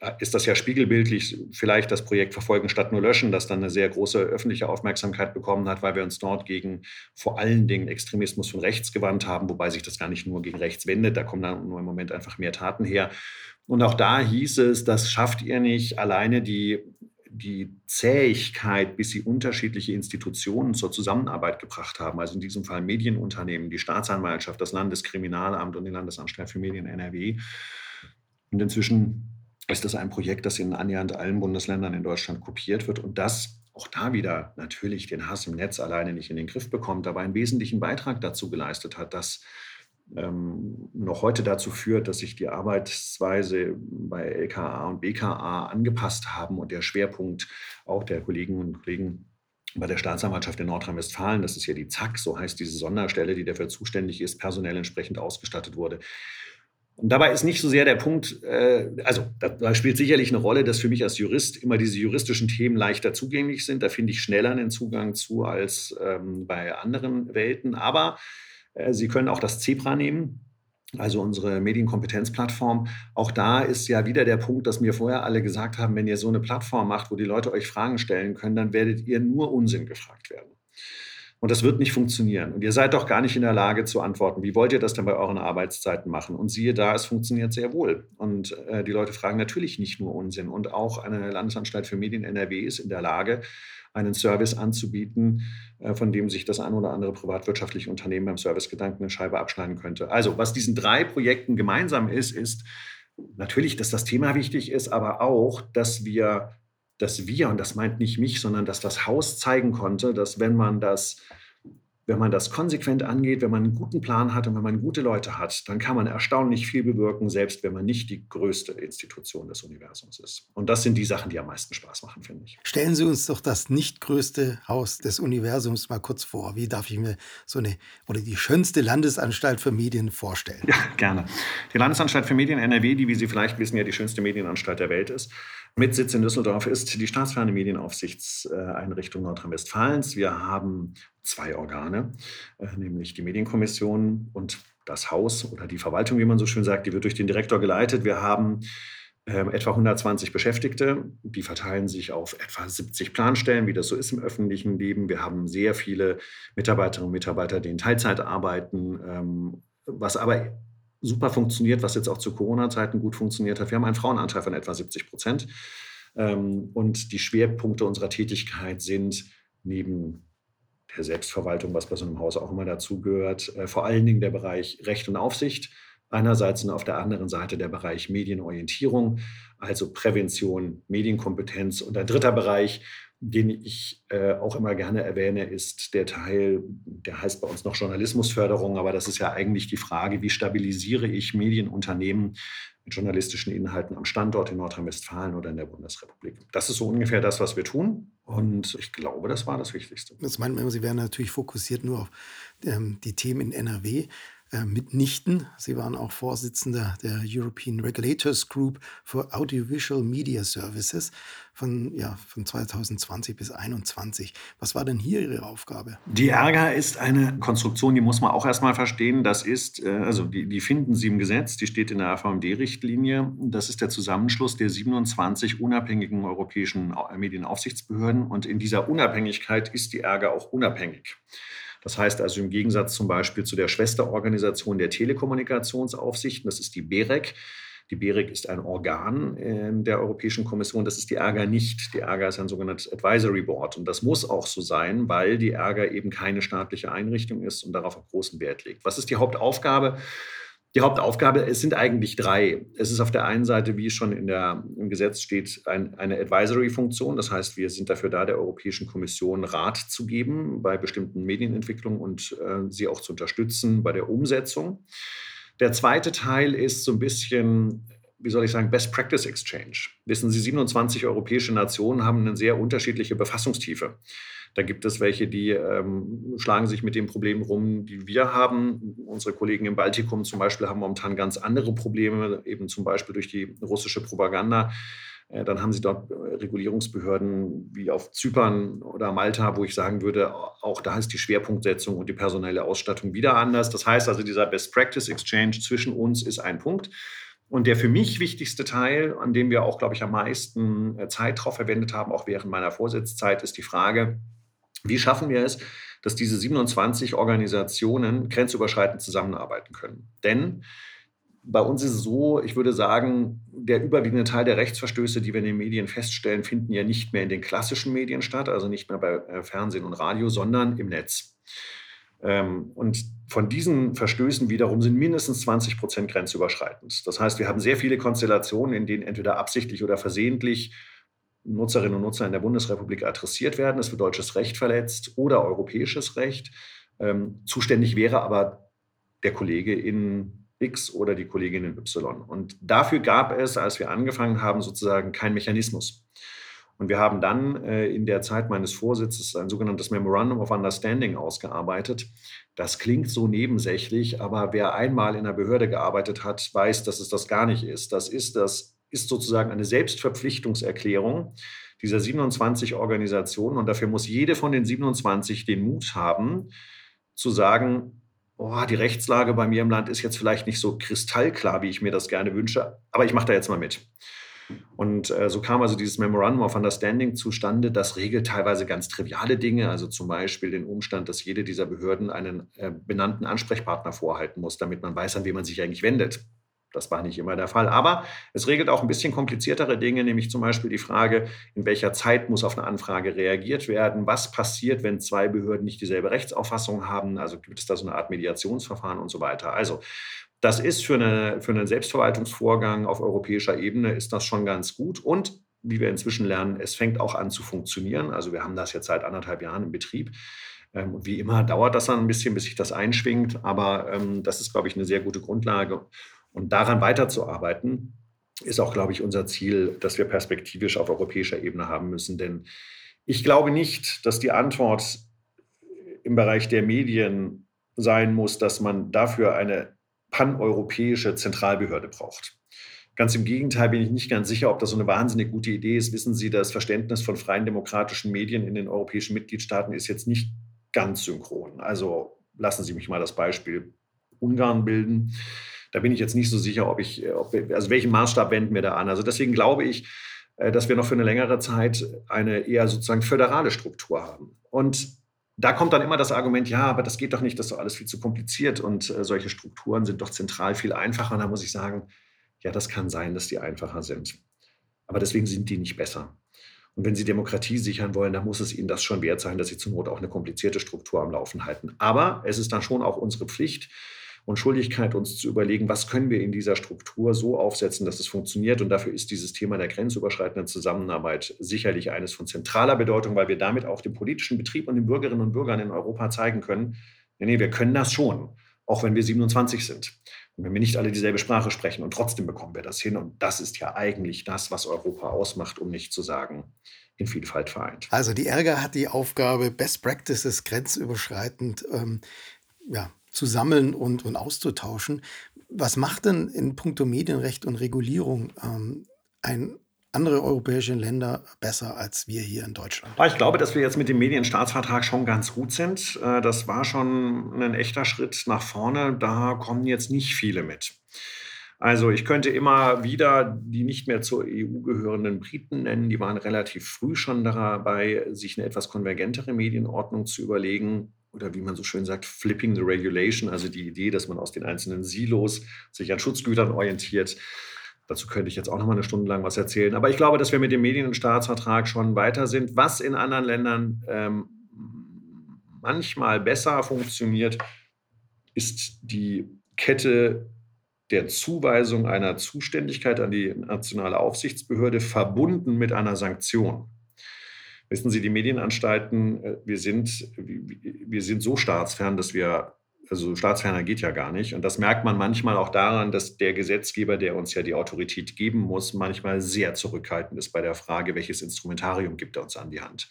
äh, ist das ja spiegelbildlich vielleicht das Projekt Verfolgen statt nur löschen, das dann eine sehr große öffentliche Aufmerksamkeit bekommen hat, weil wir uns dort gegen vor allen Dingen Extremismus von rechts gewandt haben, wobei sich das gar nicht nur gegen rechts wendet, da kommen dann nur im Moment einfach mehr Taten her. Und auch da hieß es, das schafft ihr nicht alleine die die Zähigkeit, bis sie unterschiedliche Institutionen zur Zusammenarbeit gebracht haben, also in diesem Fall Medienunternehmen, die Staatsanwaltschaft, das Landeskriminalamt und die Landesanstalt für Medien NRW. Und inzwischen ist das ein Projekt, das in annähernd allen Bundesländern in Deutschland kopiert wird und das auch da wieder natürlich den Hass im Netz alleine nicht in den Griff bekommt, aber einen wesentlichen Beitrag dazu geleistet hat, dass ähm, noch heute dazu führt, dass sich die Arbeitsweise bei LKA und BKA angepasst haben und der Schwerpunkt auch der Kolleginnen und Kollegen bei der Staatsanwaltschaft in Nordrhein-Westfalen, das ist ja die ZAK, so heißt diese Sonderstelle, die dafür zuständig ist, personell entsprechend ausgestattet wurde. Und dabei ist nicht so sehr der Punkt, äh, also da, da, spielt sicherlich eine Rolle, dass für mich als Jurist immer diese juristischen Themen leichter zugänglich sind. Da finde ich schneller einen Zugang zu als ähm, bei anderen Welten. Aber Sie können auch das Zebra nehmen, also unsere Medienkompetenzplattform. Auch da ist ja wieder der Punkt, dass mir vorher alle gesagt haben, wenn ihr so eine Plattform macht, wo die Leute euch Fragen stellen können, dann werdet ihr nur Unsinn gefragt werden. Und das wird nicht funktionieren. Und ihr seid doch gar nicht in der Lage zu antworten. Wie wollt ihr das denn bei euren Arbeitszeiten machen? Und siehe da, es funktioniert sehr wohl. Und äh, die Leute fragen natürlich nicht nur Unsinn. Und auch eine Landesanstalt für Medien NRW ist in der Lage, einen Service anzubieten, äh, von dem sich das ein oder andere privatwirtschaftliche Unternehmen beim Servicegedanken eine Scheibe abschneiden könnte. Also, was diesen drei Projekten gemeinsam ist, ist natürlich, dass das Thema wichtig ist, aber auch, dass wir, dass wir, und das meint nicht mich, sondern dass das Haus zeigen konnte, dass wenn man das wenn man das konsequent angeht, wenn man einen guten Plan hat und wenn man gute Leute hat, dann kann man erstaunlich viel bewirken, selbst wenn man nicht die größte Institution des Universums ist. Und das sind die Sachen, die am meisten Spaß machen, finde ich. Stellen Sie uns doch das nicht größte Haus des Universums mal kurz vor. Wie darf ich mir so eine oder die schönste Landesanstalt für Medien vorstellen? Ja, gerne. Die Landesanstalt für Medien NRW, die, wie Sie vielleicht wissen, ja die schönste Medienanstalt der Welt ist, mit Sitz in Düsseldorf ist die staatsferne Medienaufsichtseinrichtung Nordrhein-Westfalens. Wir haben zwei Organe, äh, nämlich die Medienkommission und das Haus oder die Verwaltung, wie man so schön sagt, die wird durch den Direktor geleitet. Wir haben ähm, etwa 120 Beschäftigte, die verteilen sich auf etwa 70 Planstellen, wie das so ist im öffentlichen Leben. Wir haben sehr viele Mitarbeiterinnen und Mitarbeiter, die in Teilzeit arbeiten, ähm, was aber super funktioniert, was jetzt auch zu Corona-Zeiten gut funktioniert hat. Wir haben einen Frauenanteil von etwa 70 Prozent. Ähm, und die Schwerpunkte unserer Tätigkeit sind neben der Selbstverwaltung, was bei so einem Haus auch immer dazugehört, äh, vor allen Dingen der Bereich Recht und Aufsicht. Einerseits und auf der anderen Seite der Bereich Medienorientierung, also Prävention, Medienkompetenz. Und ein dritter Bereich, den ich äh, auch immer gerne erwähne, ist der Teil, der heißt bei uns noch Journalismusförderung, aber das ist ja eigentlich die Frage, wie stabilisiere ich Medienunternehmen mit journalistischen Inhalten am Standort in Nordrhein-Westfalen oder in der Bundesrepublik. Das ist so ungefähr das, was wir tun. Und ich glaube, das war das Wichtigste. Das meint man, Sie werden natürlich fokussiert nur auf ähm, die Themen in NRW. Äh, mitnichten. Sie waren auch Vorsitzender der European Regulators Group for Audiovisual Media Services von, ja, von 2020 bis 2021. Was war denn hier Ihre Aufgabe? Die Ärger ist eine Konstruktion, die muss man auch erstmal verstehen. Das ist, äh, also die, die finden Sie im Gesetz, die steht in der AVMD-Richtlinie. Das ist der Zusammenschluss der 27 unabhängigen europäischen Medienaufsichtsbehörden. Und in dieser Unabhängigkeit ist die Ärger auch unabhängig. Das heißt also im Gegensatz zum Beispiel zu der Schwesterorganisation der Telekommunikationsaufsichten, das ist die BEREC. Die BEREC ist ein Organ äh, der Europäischen Kommission. Das ist die Ärger nicht. Die Ärger ist ein sogenanntes Advisory Board. Und das muss auch so sein, weil die Ärger eben keine staatliche Einrichtung ist und darauf auch großen Wert legt. Was ist die Hauptaufgabe? Die Hauptaufgabe, es sind eigentlich drei. Es ist auf der einen Seite, wie schon in der, im Gesetz steht, ein, eine Advisory-Funktion. Das heißt, wir sind dafür da, der Europäischen Kommission Rat zu geben bei bestimmten Medienentwicklungen und äh, sie auch zu unterstützen bei der Umsetzung. Der zweite Teil ist so ein bisschen, wie soll ich sagen, Best Practice Exchange. Wissen Sie, 27 europäische Nationen haben eine sehr unterschiedliche Befassungstiefe. Da gibt es welche, die ähm, schlagen sich mit den Problemen rum, die wir haben. Unsere Kollegen im Baltikum zum Beispiel haben momentan ganz andere Probleme, eben zum Beispiel durch die russische Propaganda. Äh, dann haben sie dort äh, Regulierungsbehörden wie auf Zypern oder Malta, wo ich sagen würde, auch da ist die Schwerpunktsetzung und die personelle Ausstattung wieder anders. Das heißt also, dieser Best Practice Exchange zwischen uns ist ein Punkt. Und der für mich wichtigste Teil, an dem wir auch, glaube ich, am meisten äh, Zeit drauf verwendet haben, auch während meiner Vorsitzzeit, ist die Frage, wie schaffen wir es, dass diese 27 Organisationen grenzüberschreitend zusammenarbeiten können? Denn bei uns ist es so, ich würde sagen, der überwiegende Teil der Rechtsverstöße, die wir in den Medien feststellen, finden ja nicht mehr in den klassischen Medien statt, also nicht mehr bei äh, Fernsehen und Radio, sondern im Netz. Ähm, und von diesen Verstößen wiederum sind mindestens 20 Prozent grenzüberschreitend. Das heißt, wir haben sehr viele Konstellationen, in denen entweder absichtlich oder versehentlich Nutzerinnen und Nutzer in der Bundesrepublik adressiert werden. Es wird deutsches Recht verletzt oder europäisches Recht. Ähm, zuständig wäre aber der Kollege in X oder die Kollegin in Y. Und dafür gab es, als wir angefangen haben, sozusagen keinen Mechanismus. Und wir haben dann äh, in der Zeit meines Vorsitzes ein sogenanntes Memorandum of Understanding ausgearbeitet. Das klingt so nebensächlich, aber wer einmal in einer Behörde gearbeitet hat, weiß, dass es das gar nicht ist. Das ist das ist sozusagen eine Selbstverpflichtungserklärung dieser 27 Organisationen. Und dafür muss jede von den 27 den Mut haben, zu sagen, oh, die Rechtslage bei mir im Land ist jetzt vielleicht nicht so kristallklar, wie ich mir das gerne wünsche, aber ich mache da jetzt mal mit. Und äh, so kam also dieses Memorandum of Understanding zustande. Das regelt teilweise ganz triviale Dinge, also zum Beispiel den Umstand, dass jede dieser Behörden einen äh, benannten Ansprechpartner vorhalten muss, damit man weiß, an wen man sich eigentlich wendet. Das war nicht immer der Fall. Aber es regelt auch ein bisschen kompliziertere Dinge, nämlich zum Beispiel die Frage, in welcher Zeit muss auf eine Anfrage reagiert werden? Was passiert, wenn zwei Behörden nicht dieselbe Rechtsauffassung haben? Also gibt es da so eine Art Mediationsverfahren und so weiter. Also das ist für, eine, für einen Selbstverwaltungsvorgang auf europäischer Ebene ist das schon ganz gut. Und wie wir inzwischen lernen, es fängt auch an zu funktionieren. Also wir haben das jetzt seit anderthalb Jahren im Betrieb. Ähm, und wie immer dauert das dann ein bisschen, bis sich das einschwingt. Aber ähm, das ist, glaube ich, eine sehr gute Grundlage. Und daran weiterzuarbeiten, ist auch, glaube ich, unser Ziel, das wir perspektivisch auf europäischer Ebene haben müssen. Denn ich glaube nicht, dass die Antwort im Bereich der Medien sein muss, dass man dafür eine paneuropäische Zentralbehörde braucht. Ganz im Gegenteil bin ich nicht ganz sicher, ob das so eine wahnsinnig gute Idee ist. Wissen Sie, das Verständnis von freien demokratischen Medien in den europäischen Mitgliedstaaten ist jetzt nicht ganz synchron. Also lassen Sie mich mal das Beispiel Ungarn bilden. Da bin ich jetzt nicht so sicher, ob ich, ob, also welchen Maßstab wenden wir da an. Also deswegen glaube ich, äh, dass wir noch für eine längere Zeit eine eher sozusagen föderale Struktur haben. Und da kommt dann immer das Argument, ja, aber das geht doch nicht, das ist doch alles viel zu kompliziert und äh, solche Strukturen sind doch zentral viel einfacher. Und da muss ich sagen, ja, das kann sein, dass die einfacher sind. Aber deswegen sind die nicht besser. Und wenn Sie Demokratie sichern wollen, dann muss es Ihnen das schon wert sein, dass Sie zur Not auch eine komplizierte Struktur am Laufen halten. Aber es ist dann schon auch unsere Pflicht und Schuldigkeit, uns zu überlegen, was können wir in dieser Struktur so aufsetzen, dass es funktioniert. Und dafür ist dieses Thema der grenzüberschreitenden Zusammenarbeit sicherlich eines von zentraler Bedeutung, weil wir damit auch dem politischen Betrieb und den Bürgerinnen und Bürgern in Europa zeigen können, nee, nee, wir können das schon, auch wenn wir 27 sind. Und wenn wir nicht alle dieselbe Sprache sprechen und trotzdem bekommen wir das hin. Und das ist ja eigentlich das, was Europa ausmacht, um nicht zu sagen, in Vielfalt vereint. Also die Ärger hat die Aufgabe, Best Practices grenzüberschreitend ähm, ja, zu sammeln und, und auszutauschen. Was macht denn in puncto Medienrecht und Regulierung ähm, ein andere europäische Länder besser als wir hier in Deutschland? Ich glaube, dass wir jetzt mit dem Medienstaatsvertrag schon ganz gut sind. Äh, das war schon ein echter Schritt nach vorne. Da kommen jetzt nicht viele mit. Also ich könnte immer wieder die nicht mehr zur EU gehörenden Briten nennen. Die waren relativ früh schon dabei, sich eine etwas konvergentere Medienordnung zu überlegen. Oder wie man so schön sagt, flipping the regulation, also die Idee, dass man aus den einzelnen Silos sich an Schutzgütern orientiert. Dazu könnte ich jetzt auch noch mal eine Stunde lang was erzählen. Aber ich glaube, dass wir mit dem Medien- und Staatsvertrag schon weiter sind. Was in anderen Ländern ähm, manchmal besser funktioniert, ist die Kette der Zuweisung einer Zuständigkeit an die nationale Aufsichtsbehörde verbunden mit einer Sanktion. Wissen Sie, die Medienanstalten, äh, wir sind, wir sind so staatsfern, dass wir also staatsferner geht ja gar nicht. Und das merkt man manchmal auch daran, dass der Gesetzgeber, der uns ja die Autorität geben muss, manchmal sehr zurückhaltend ist bei der Frage, welches Instrumentarium gibt er uns an die Hand.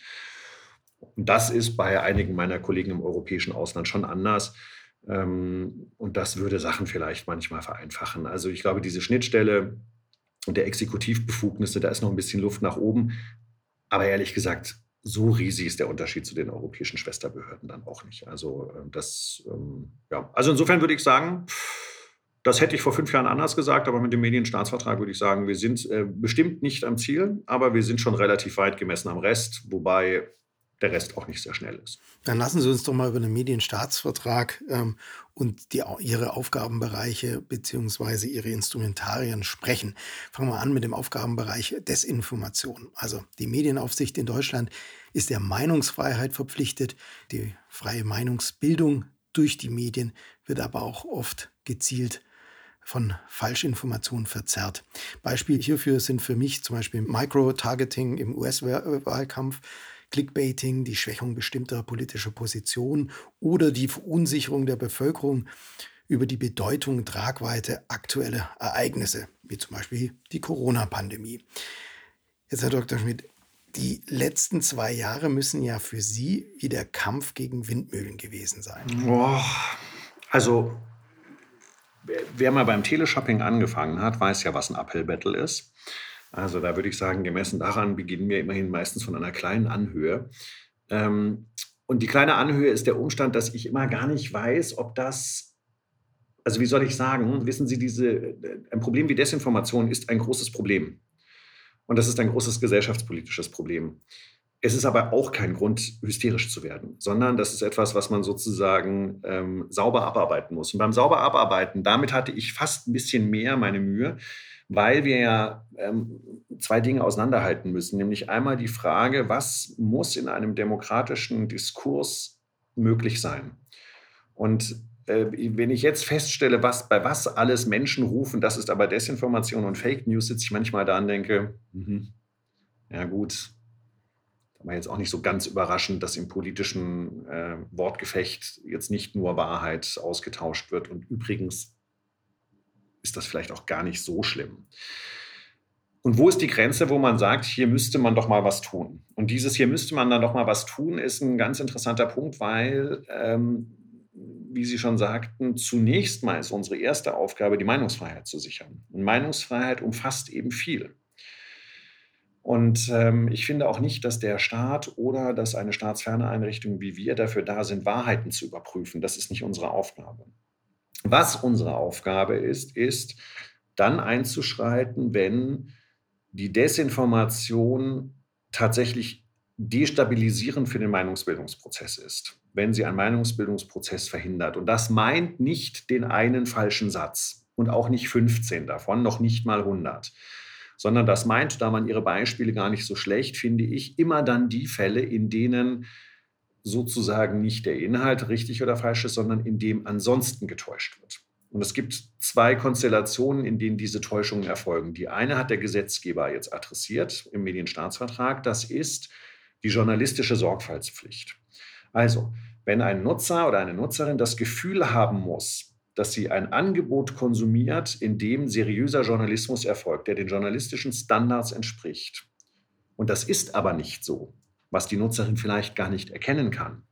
Und das ist bei einigen meiner Kollegen im europäischen Ausland schon anders. Ähm, und das würde Sachen vielleicht manchmal vereinfachen. Also ich glaube, diese Schnittstelle der Exekutivbefugnisse, da ist noch ein bisschen Luft nach oben. Aber ehrlich gesagt, so riesig ist der Unterschied zu den europäischen Schwesterbehörden dann auch nicht. Also ähm, das, ähm, ja, also insofern würde ich sagen, das hätte ich vor fünf Jahren anders gesagt, aber mit dem Medienstaatsvertrag würde ich sagen, wir sind äh, bestimmt nicht am Ziel, aber wir sind schon relativ weit gemessen am Rest, wobei der Rest auch nicht sehr schnell ist. Dann lassen Sie uns doch mal über den Medienstaatsvertrag ähm, und die, Ihre Aufgabenbereiche bzw. Ihre Instrumentarien sprechen. Fangen wir an mit dem Aufgabenbereich Desinformation. Also die Medienaufsicht in Deutschland ist der Meinungsfreiheit verpflichtet. Die freie Meinungsbildung durch die Medien wird aber auch oft gezielt von Falschinformationen verzerrt. Beispiele hierfür sind für mich zum Beispiel Micro-Targeting im US-Wahlkampf, Clickbaiting, die Schwächung bestimmter politischer Positionen oder die Verunsicherung der Bevölkerung über die Bedeutung und Tragweite aktueller Ereignisse, wie zum Beispiel die Corona-Pandemie. Jetzt, Herr Dr. Schmidt, die letzten zwei Jahre müssen ja für Sie wie der Kampf gegen Windmühlen gewesen sein. Boah, also, wer mal beim Teleshopping angefangen hat, weiß ja, was ein Uphill-Battle ist. Also da würde ich sagen, gemessen daran beginnen wir immerhin meistens von einer kleinen Anhöhe. Ähm, und die kleine Anhöhe ist der Umstand, dass ich immer gar nicht weiß, ob das, also wie soll ich sagen, wissen Sie, diese, ein Problem wie Desinformation ist ein großes Problem. Und das ist ein großes gesellschaftspolitisches Problem. Es ist aber auch kein Grund, hysterisch zu werden, sondern das ist etwas, was man sozusagen ähm, sauber abarbeiten muss. Und beim sauber abarbeiten, damit hatte ich fast ein bisschen mehr meine Mühe, weil wir ja ähm, zwei Dinge auseinanderhalten müssen. Nämlich einmal die Frage, was muss in einem demokratischen Diskurs möglich sein? Und äh, wenn ich jetzt feststelle, was, bei was alles Menschen rufen, das ist aber Desinformation und Fake News, sitze ich manchmal da und denke, mh, ja gut, aber jetzt auch nicht so ganz überraschend, dass im politischen äh, Wortgefecht jetzt nicht nur Wahrheit ausgetauscht wird. Und übrigens ist das vielleicht auch gar nicht so schlimm. Und wo ist die Grenze, wo man sagt, hier müsste man doch mal was tun? Und dieses hier müsste man dann doch mal was tun, ist ein ganz interessanter Punkt, weil, ähm, wie Sie schon sagten, zunächst mal ist unsere erste Aufgabe, die Meinungsfreiheit zu sichern. Und Meinungsfreiheit umfasst eben viel. Und ähm, ich finde auch nicht, dass der Staat oder dass eine staatsferne Einrichtung wie wir dafür da sind, Wahrheiten zu überprüfen. Das ist nicht unsere Aufgabe. Was unsere Aufgabe ist, ist dann einzuschreiten, wenn die Desinformation tatsächlich destabilisierend für den Meinungsbildungsprozess ist, wenn sie einen Meinungsbildungsprozess verhindert. Und das meint nicht den einen falschen Satz und auch nicht 15 davon, noch nicht mal 100 sondern das meint, da man ihre Beispiele gar nicht so schlecht, finde ich, immer dann die Fälle, in denen sozusagen nicht der Inhalt richtig oder falsch ist, sondern in dem ansonsten getäuscht wird. Und es gibt zwei Konstellationen, in denen diese Täuschungen erfolgen. Die eine hat der Gesetzgeber jetzt adressiert im Medienstaatsvertrag. Das ist die journalistische Sorgfaltspflicht. Also, wenn ein Nutzer oder eine Nutzerin das Gefühl haben muss, dass sie ein Angebot konsumiert, in dem seriöser Journalismus erfolgt, der den journalistischen Standards entspricht. Und das ist aber nicht so, was die Nutzerin vielleicht gar nicht erkennen kann.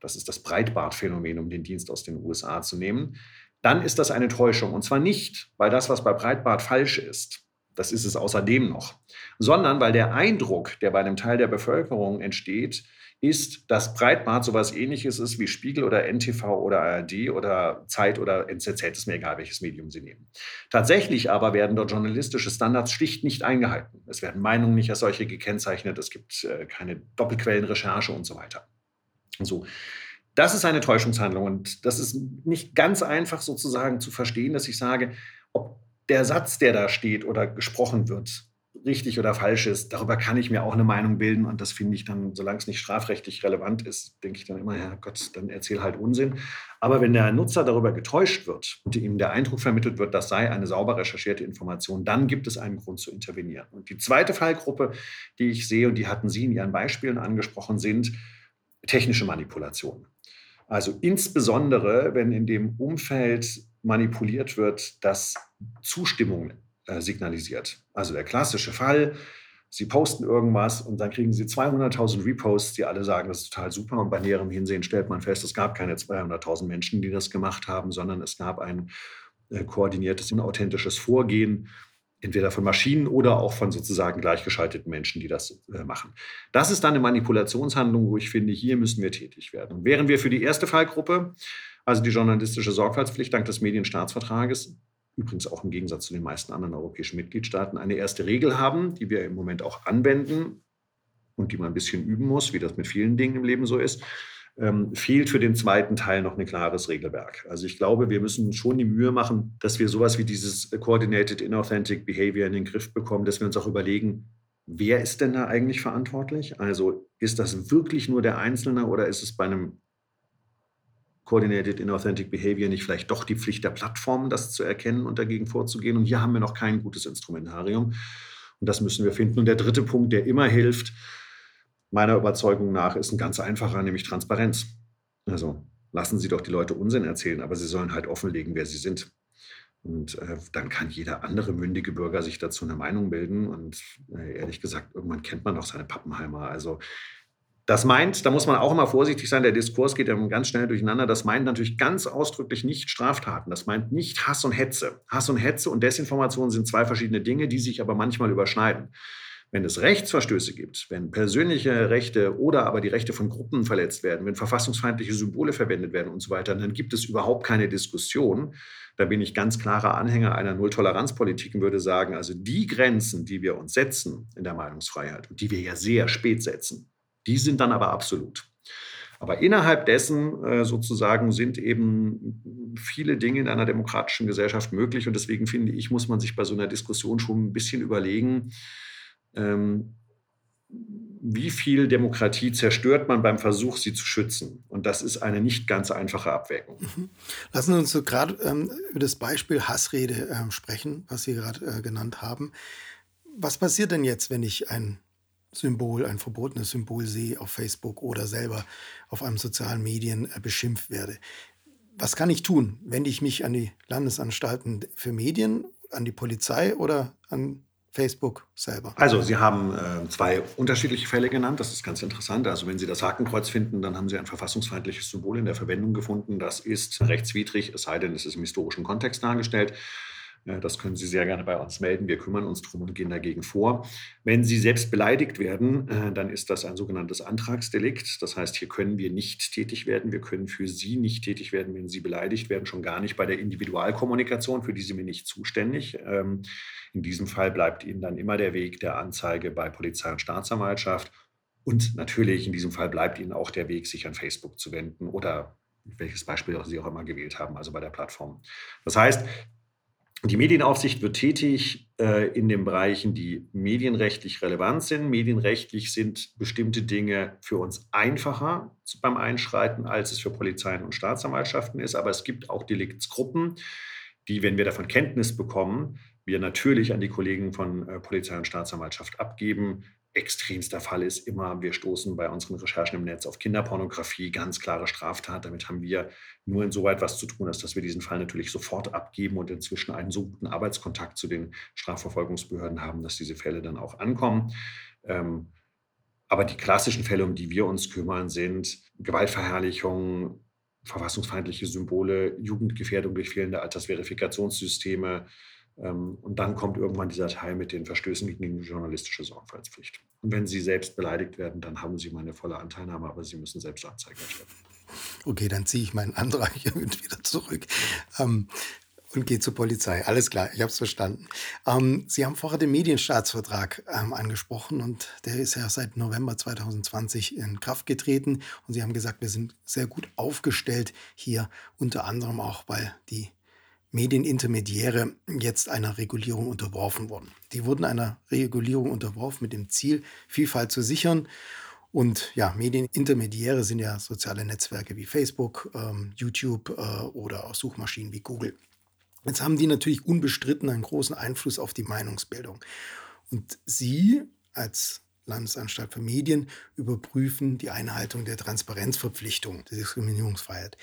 Das ist das Breitbart-Phänomen, um den Dienst aus den USA zu nehmen. Dann ist das eine Täuschung. Und zwar nicht, weil das, was bei Breitbart falsch ist, das ist es außerdem noch, sondern weil der Eindruck, der bei einem Teil der Bevölkerung entsteht, ist, dass Breitbart sowas ähnliches ist wie Spiegel oder NTV oder ARD oder Zeit oder NZZ, ist mir egal, welches Medium Sie nehmen. Tatsächlich aber werden dort journalistische Standards schlicht nicht eingehalten. Es werden Meinungen nicht als solche gekennzeichnet, es gibt äh, keine Doppelquellenrecherche und so weiter. So. Das ist eine Täuschungshandlung und das ist nicht ganz einfach sozusagen zu verstehen, dass ich sage, ob der Satz, der da steht oder gesprochen wird, richtig oder falsch ist, darüber kann ich mir auch eine Meinung bilden und das finde ich dann, solange es nicht strafrechtlich relevant ist, denke ich dann immer, ja Gott, dann erzähl halt Unsinn. Aber wenn der Nutzer darüber getäuscht wird und ihm der Eindruck vermittelt wird, das sei eine sauber recherchierte Information, dann gibt es einen Grund zu intervenieren. Und die zweite Fallgruppe, die ich sehe, und die hatten Sie in Ihren Beispielen angesprochen, sind technische Manipulationen. Also insbesondere, wenn in dem Umfeld manipuliert wird, dass Zustimmung äh, signalisiert. Also der klassische Fall, Sie posten irgendwas und dann kriegen Sie 200.000 Reposts, die alle sagen, das ist total super. Und bei näherem Hinsehen stellt man fest, es gab keine 200.000 Menschen, die das gemacht haben, sondern es gab ein äh, koordiniertes, unauthentisches Vorgehen, entweder von Maschinen oder auch von sozusagen gleichgeschalteten Menschen, die das äh, machen. Das ist dann eine Manipulationshandlung, wo ich finde, hier müssen wir tätig werden. Und wären wir für die erste Fallgruppe, also die journalistische Sorgfaltspflicht dank des Medienstaatsvertrages, übrigens auch im Gegensatz zu den meisten anderen europäischen Mitgliedstaaten, eine erste Regel haben, die wir im Moment auch anwenden und die man ein bisschen üben muss, wie das mit vielen Dingen im Leben so ist, ähm, fehlt für den zweiten Teil noch ein klares Regelwerk. Also ich glaube, wir müssen schon die Mühe machen, dass wir sowas wie dieses Coordinated Inauthentic Behavior in den Griff bekommen, dass wir uns auch überlegen, wer ist denn da eigentlich verantwortlich? Also ist das wirklich nur der Einzelne oder ist es bei einem Coordinated Inauthentic Behavior nicht vielleicht doch die Pflicht der Plattformen, das zu erkennen und dagegen vorzugehen? Und hier haben wir noch kein gutes Instrumentarium. Und das müssen wir finden. Und der dritte Punkt, der immer hilft, meiner Überzeugung nach, ist ein ganz einfacher, nämlich Transparenz. Also lassen Sie doch die Leute Unsinn erzählen, aber sie sollen halt offenlegen, wer sie sind. Und äh, dann kann jeder andere mündige Bürger sich dazu eine Meinung bilden. Und äh, ehrlich gesagt, irgendwann kennt man doch seine Pappenheimer. Also das meint, da muss man auch immer vorsichtig sein, der Diskurs geht ja ganz schnell durcheinander. Das meint natürlich ganz ausdrücklich nicht Straftaten. Das meint nicht Hass und Hetze. Hass und Hetze und Desinformation sind zwei verschiedene Dinge, die sich aber manchmal überschneiden. Wenn es Rechtsverstöße gibt, wenn persönliche Rechte oder aber die Rechte von Gruppen verletzt werden, wenn verfassungsfeindliche Symbole verwendet werden und so weiter, dann gibt es überhaupt keine Diskussion. Da bin ich ganz klarer Anhänger einer Nulltoleranzpolitik und würde sagen, also die Grenzen, die wir uns setzen in der Meinungsfreiheit und die wir ja sehr spät setzen, die sind dann aber absolut. Aber innerhalb dessen äh, sozusagen sind eben viele Dinge in einer demokratischen Gesellschaft möglich. Und deswegen finde ich, muss man sich bei so einer Diskussion schon ein bisschen überlegen, ähm, wie viel Demokratie zerstört man beim Versuch, sie zu schützen? Und das ist eine nicht ganz einfache Abwägung. Mhm. Lassen Sie uns so gerade ähm, über das Beispiel Hassrede ähm, sprechen, was Sie gerade äh, genannt haben. Was passiert denn jetzt, wenn ich ein Symbol, ein verbotenes Symbol sehe auf Facebook oder selber auf einem sozialen Medien äh, beschimpft werde. Was kann ich tun? Wende ich mich an die Landesanstalten für Medien, an die Polizei oder an Facebook selber? Also, Sie haben äh, zwei unterschiedliche Fälle genannt. Das ist ganz interessant. Also, wenn Sie das Hakenkreuz finden, dann haben Sie ein verfassungsfeindliches Symbol in der Verwendung gefunden. Das ist rechtswidrig, es sei denn, es ist im historischen Kontext dargestellt. Das können Sie sehr gerne bei uns melden. Wir kümmern uns darum und gehen dagegen vor. Wenn Sie selbst beleidigt werden, äh, dann ist das ein sogenanntes Antragsdelikt. Das heißt, hier können wir nicht tätig werden. Wir können für Sie nicht tätig werden, wenn Sie beleidigt werden, schon gar nicht bei der Individualkommunikation, für die sind wir nicht zuständig. Ähm, in diesem Fall bleibt Ihnen dann immer der Weg der Anzeige bei Polizei und Staatsanwaltschaft. Und natürlich in diesem Fall bleibt Ihnen auch der Weg, sich an Facebook zu wenden oder welches Beispiel Sie auch immer gewählt haben, also bei der Plattform. Das heißt, die Medienaufsicht wird tätig äh, in den Bereichen, die medienrechtlich relevant sind. Medienrechtlich sind bestimmte Dinge für uns einfacher beim Einschreiten, als es für Polizeien und Staatsanwaltschaften ist. Aber es gibt auch Deliktsgruppen, die, wenn wir davon Kenntnis bekommen, wir natürlich an die Kollegen von äh, Polizei und Staatsanwaltschaft abgeben, extremster Fall ist immer, wir stoßen bei unseren Recherchen im Netz auf Kinderpornografie, ganz klare Straftat. Damit haben wir nur insoweit was zu tun, als dass wir diesen Fall natürlich sofort abgeben und inzwischen einen so guten Arbeitskontakt zu den Strafverfolgungsbehörden haben, dass diese Fälle dann auch ankommen. Ähm, aber die klassischen Fälle, um die wir uns kümmern, sind Gewaltverherrlichung, verfassungsfeindliche Symbole, Jugendgefährdung durch fehlende Altersverifikationssysteme, und dann kommt irgendwann dieser Teil mit den Verstößen gegen die journalistische Sorgfaltspflicht. Und wenn Sie selbst beleidigt werden, dann haben Sie meine volle Anteilnahme, aber Sie müssen selbst Anzeige erstatten. Okay, dann ziehe ich meinen Antrag wieder zurück. Ähm, und gehe zur Polizei. Alles klar, ich habe es verstanden. Ähm, Sie haben vorher den Medienstaatsvertrag ähm, angesprochen und der ist ja seit November 2020 in Kraft getreten. Und Sie haben gesagt, wir sind sehr gut aufgestellt hier, unter anderem auch, weil die Medienintermediäre jetzt einer Regulierung unterworfen wurden. Die wurden einer Regulierung unterworfen mit dem Ziel, Vielfalt zu sichern. Und ja, Medienintermediäre sind ja soziale Netzwerke wie Facebook, ähm, YouTube äh, oder auch Suchmaschinen wie Google. Jetzt haben die natürlich unbestritten einen großen Einfluss auf die Meinungsbildung. Und Sie als Landesanstalt für Medien überprüfen die Einhaltung der Transparenzverpflichtung der Diskriminierungsfreiheit.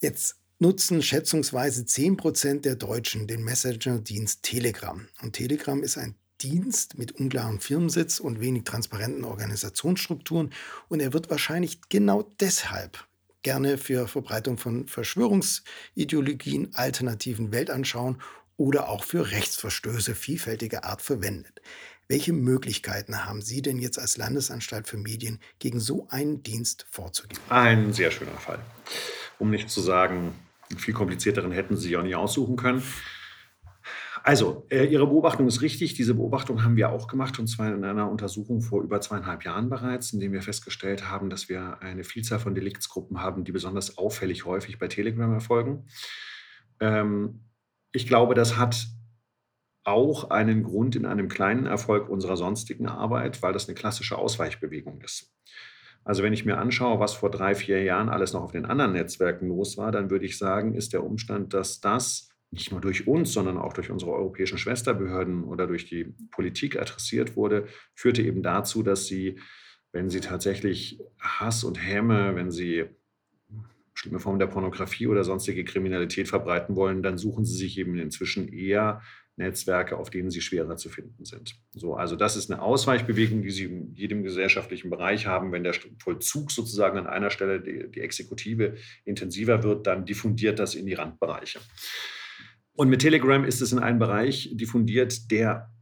Jetzt nutzen schätzungsweise 10% der Deutschen den Messenger-Dienst Telegram. Und Telegram ist ein Dienst mit unklaren Firmensitz und wenig transparenten Organisationsstrukturen. Und er wird wahrscheinlich genau deshalb gerne für Verbreitung von Verschwörungsideologien, alternativen Weltanschauungen oder auch für Rechtsverstöße vielfältiger Art verwendet. Welche Möglichkeiten haben Sie denn jetzt als Landesanstalt für Medien gegen so einen Dienst vorzugehen? Ein sehr schöner Fall. Um nicht zu sagen, viel komplizierteren hätten Sie sich auch nicht aussuchen können. Also, äh, Ihre Beobachtung ist richtig. Diese Beobachtung haben wir auch gemacht, und zwar in einer Untersuchung vor über zweieinhalb Jahren bereits, in dem wir festgestellt haben, dass wir eine Vielzahl von Deliktsgruppen haben, die besonders auffällig häufig bei Telegram erfolgen. Ähm, ich glaube, das hat auch einen Grund in einem kleinen Erfolg unserer sonstigen Arbeit, weil das eine klassische Ausweichbewegung ist. Also wenn ich mir anschaue, was vor drei, vier Jahren alles noch auf den anderen Netzwerken los war, dann würde ich sagen, ist der Umstand, dass das nicht nur durch uns, sondern auch durch unsere europäischen Schwesterbehörden oder durch die Politik adressiert wurde, führte eben dazu, dass sie, wenn sie tatsächlich Hass und Häme, wenn sie schlimme Formen der Pornografie oder sonstige Kriminalität verbreiten wollen, dann suchen sie sich eben inzwischen eher Netzwerke, auf denen sie schwerer zu finden sind. So, also das ist eine Ausweichbewegung, die Sie in jedem gesellschaftlichen Bereich haben. Wenn der Vollzug sozusagen an einer Stelle die, die Exekutive intensiver wird, dann diffundiert das in die Randbereiche. Und mit Telegram ist es in einen Bereich diffundiert, der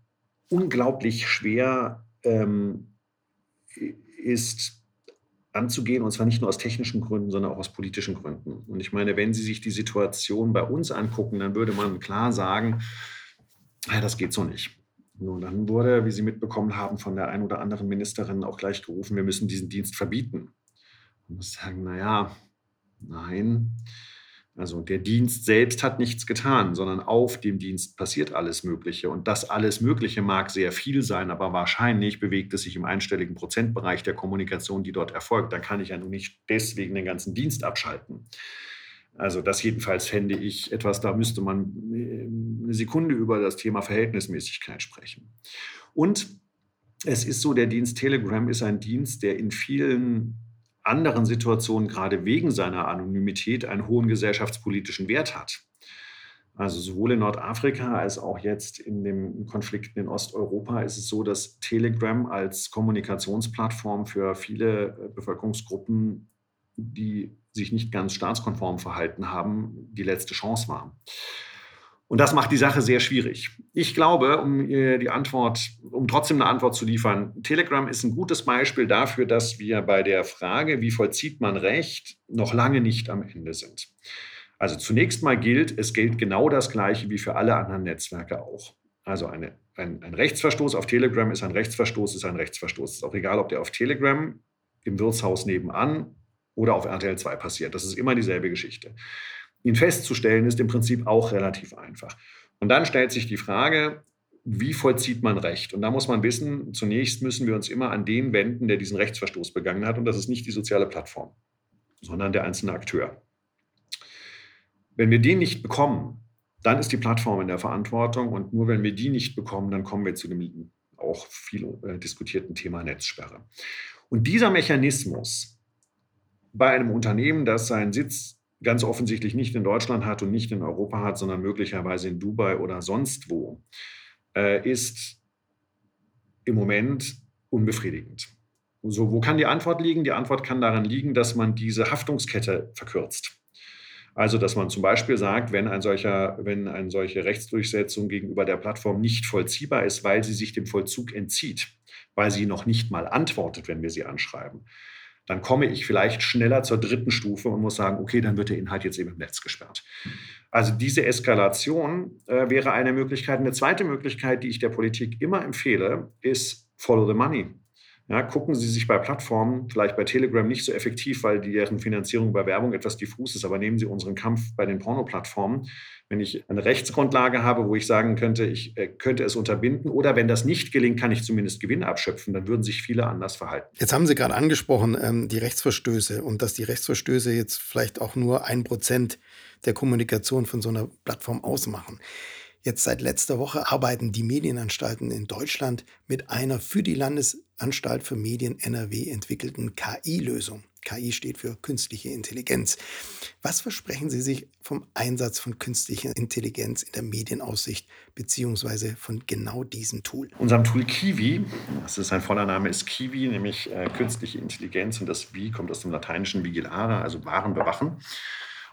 unglaublich schwer ähm, ist anzugehen, und zwar nicht nur aus technischen Gründen, sondern auch aus politischen Gründen. Und ich meine, wenn Sie sich die Situation bei uns angucken, dann würde man klar sagen, ja, das geht so nicht. Nun, dann wurde, wie Sie mitbekommen haben, von der einen oder anderen Ministerin auch gleich gerufen, wir müssen diesen Dienst verbieten. Ich muss sagen, naja, nein. Also der Dienst selbst hat nichts getan, sondern auf dem Dienst passiert alles Mögliche. Und das alles Mögliche mag sehr viel sein, aber wahrscheinlich bewegt es sich im einstelligen Prozentbereich der Kommunikation, die dort erfolgt. Dann kann ich ja nun nicht deswegen den ganzen Dienst abschalten. Also das jedenfalls fände ich etwas, da müsste man äh, eine Sekunde über das Thema Verhältnismäßigkeit sprechen. Und es ist so, der Dienst Telegram ist ein Dienst, der in vielen anderen Situationen gerade wegen seiner Anonymität einen hohen gesellschaftspolitischen Wert hat. Also sowohl in Nordafrika als auch jetzt in den Konflikten in Osteuropa ist es so, dass Telegram als Kommunikationsplattform für viele äh, Bevölkerungsgruppen, die sich nicht ganz staatskonform verhalten haben, die letzte Chance war. Und das macht die Sache sehr schwierig. Ich glaube, um die Antwort, um trotzdem eine Antwort zu liefern, Telegram ist ein gutes Beispiel dafür, dass wir bei der Frage, wie vollzieht man Recht, noch lange nicht am Ende sind. Also zunächst mal gilt, es gilt genau das Gleiche wie für alle anderen Netzwerke auch. Also eine, ein, ein Rechtsverstoß auf Telegram ist ein Rechtsverstoß, ist ein Rechtsverstoß. Es ist auch egal, ob der auf Telegram im Wirtshaus nebenan oder auf RTL 2 passiert. Das ist immer dieselbe Geschichte ihn festzustellen, ist im Prinzip auch relativ einfach. Und dann stellt sich die Frage, wie vollzieht man Recht? Und da muss man wissen, zunächst müssen wir uns immer an den wenden, der diesen Rechtsverstoß begangen hat. Und das ist nicht die soziale Plattform, sondern der einzelne Akteur. Wenn wir den nicht bekommen, dann ist die Plattform in der Verantwortung. Und nur wenn wir die nicht bekommen, dann kommen wir zu dem auch viel äh, diskutierten Thema Netzsperre. Und dieser Mechanismus bei einem Unternehmen, das seinen Sitz ganz offensichtlich nicht in Deutschland hat und nicht in Europa hat, sondern möglicherweise in Dubai oder sonst wo, äh, ist im Moment unbefriedigend. So, wo kann die Antwort liegen? Die Antwort kann darin liegen, dass man diese Haftungskette verkürzt. Also, dass man zum Beispiel sagt, wenn, ein solcher, wenn eine solche Rechtsdurchsetzung gegenüber der Plattform nicht vollziehbar ist, weil sie sich dem Vollzug entzieht, weil sie noch nicht mal antwortet, wenn wir sie anschreiben, dann komme ich vielleicht schneller zur dritten Stufe und muss sagen, okay, dann wird der Inhalt jetzt eben im Netz gesperrt. Also diese Eskalation äh, wäre eine Möglichkeit. Eine zweite Möglichkeit, die ich der Politik immer empfehle, ist Follow the Money. Ja, gucken Sie sich bei Plattformen, vielleicht bei Telegram nicht so effektiv, weil deren Finanzierung bei Werbung etwas diffus ist, aber nehmen Sie unseren Kampf bei den Pornoplattformen. Wenn ich eine Rechtsgrundlage habe, wo ich sagen könnte, ich äh, könnte es unterbinden oder wenn das nicht gelingt, kann ich zumindest Gewinn abschöpfen, dann würden sich viele anders verhalten. Jetzt haben Sie gerade angesprochen, ähm, die Rechtsverstöße und dass die Rechtsverstöße jetzt vielleicht auch nur ein Prozent der Kommunikation von so einer Plattform ausmachen. Jetzt seit letzter Woche arbeiten die Medienanstalten in Deutschland mit einer für die Landesanstalt für Medien NRW entwickelten KI-Lösung. KI steht für künstliche Intelligenz. Was versprechen Sie sich vom Einsatz von künstlicher Intelligenz in der Medienaussicht beziehungsweise von genau diesem Tool? Unserem Tool Kiwi, das ist sein voller Name ist Kiwi, nämlich äh, künstliche Intelligenz und das Wie kommt aus dem lateinischen Vigilare, also Waren bewachen.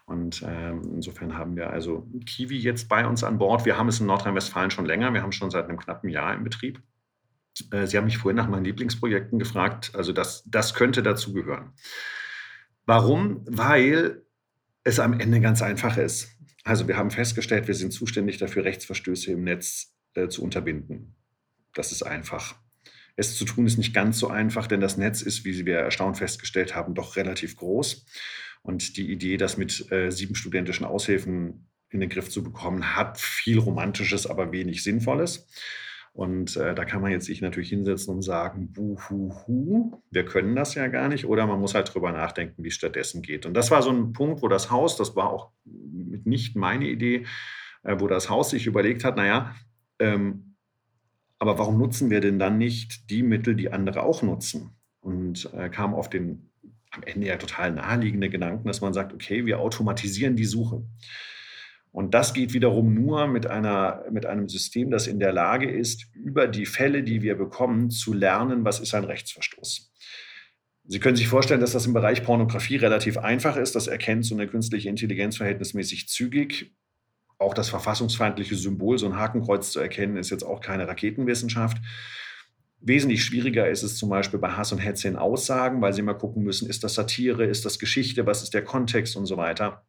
Und ähm, insofern haben wir also Kiwi jetzt bei uns an Bord. Wir haben es in Nordrhein-Westfalen schon länger. Wir haben es schon seit einem knappen Jahr im Betrieb. Äh, Sie haben mich vorhin nach meinen Lieblingsprojekten gefragt. Also das, das könnte dazugehören. Warum? Weil es am Ende ganz einfach ist. Also wir haben festgestellt, wir sind zuständig dafür, Rechtsverstöße im Netz äh, zu unterbinden. Das ist einfach. Es zu tun ist nicht ganz so einfach, denn das Netz ist, wie wir erstaunt festgestellt haben, doch relativ groß. Und die Idee, das mit äh, sieben studentischen Aushilfen in den Griff zu bekommen, hat viel Romantisches, aber wenig Sinnvolles. Und äh, da kann man jetzt sich natürlich hinsetzen und sagen, buhuhu, wir können das ja gar nicht. Oder man muss halt drüber nachdenken, wie es stattdessen geht. Und das war so ein Punkt, wo das Haus, das war auch nicht meine Idee, äh, wo das Haus sich überlegt hat, naja, ähm, aber warum nutzen wir denn dann nicht die Mittel, die andere auch nutzen? Und äh, kam auf den am Ende ja total naheliegende Gedanken, dass man sagt, okay, wir automatisieren die Suche. Und das geht wiederum nur mit, einer, mit einem System, das in der Lage ist, über die Fälle, die wir bekommen, zu lernen, was ist ein Rechtsverstoß. Sie können sich vorstellen, dass das im Bereich Pornografie relativ einfach ist. Das erkennt so eine künstliche Intelligenz verhältnismäßig zügig. Auch das verfassungsfeindliche Symbol, so ein Hakenkreuz zu erkennen, ist jetzt auch keine Raketenwissenschaft. Wesentlich schwieriger ist es zum Beispiel bei Hass und Hetze in Aussagen, weil sie immer gucken müssen, ist das Satire, ist das Geschichte, was ist der Kontext und so weiter.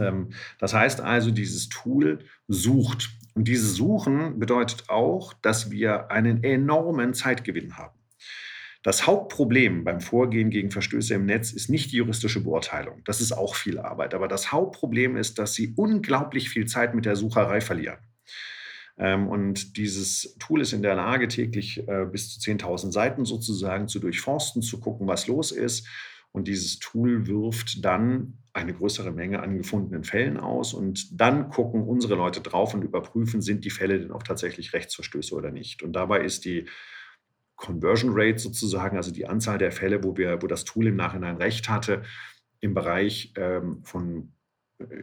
Ähm, das heißt also, dieses Tool sucht. Und dieses Suchen bedeutet auch, dass wir einen enormen Zeitgewinn haben. Das Hauptproblem beim Vorgehen gegen Verstöße im Netz ist nicht die juristische Beurteilung. Das ist auch viel Arbeit. Aber das Hauptproblem ist, dass sie unglaublich viel Zeit mit der Sucherei verlieren. Ähm, und dieses Tool ist in der Lage, täglich äh, bis zu 10.000 Seiten sozusagen zu durchforsten, zu gucken, was los ist. Und dieses Tool wirft dann eine größere Menge an gefundenen Fällen aus. Und dann gucken unsere Leute drauf und überprüfen, sind die Fälle denn auch tatsächlich Rechtsverstöße oder nicht. Und dabei ist die Conversion Rate sozusagen, also die Anzahl der Fälle, wo, wir, wo das Tool im Nachhinein recht hatte, im Bereich ähm, von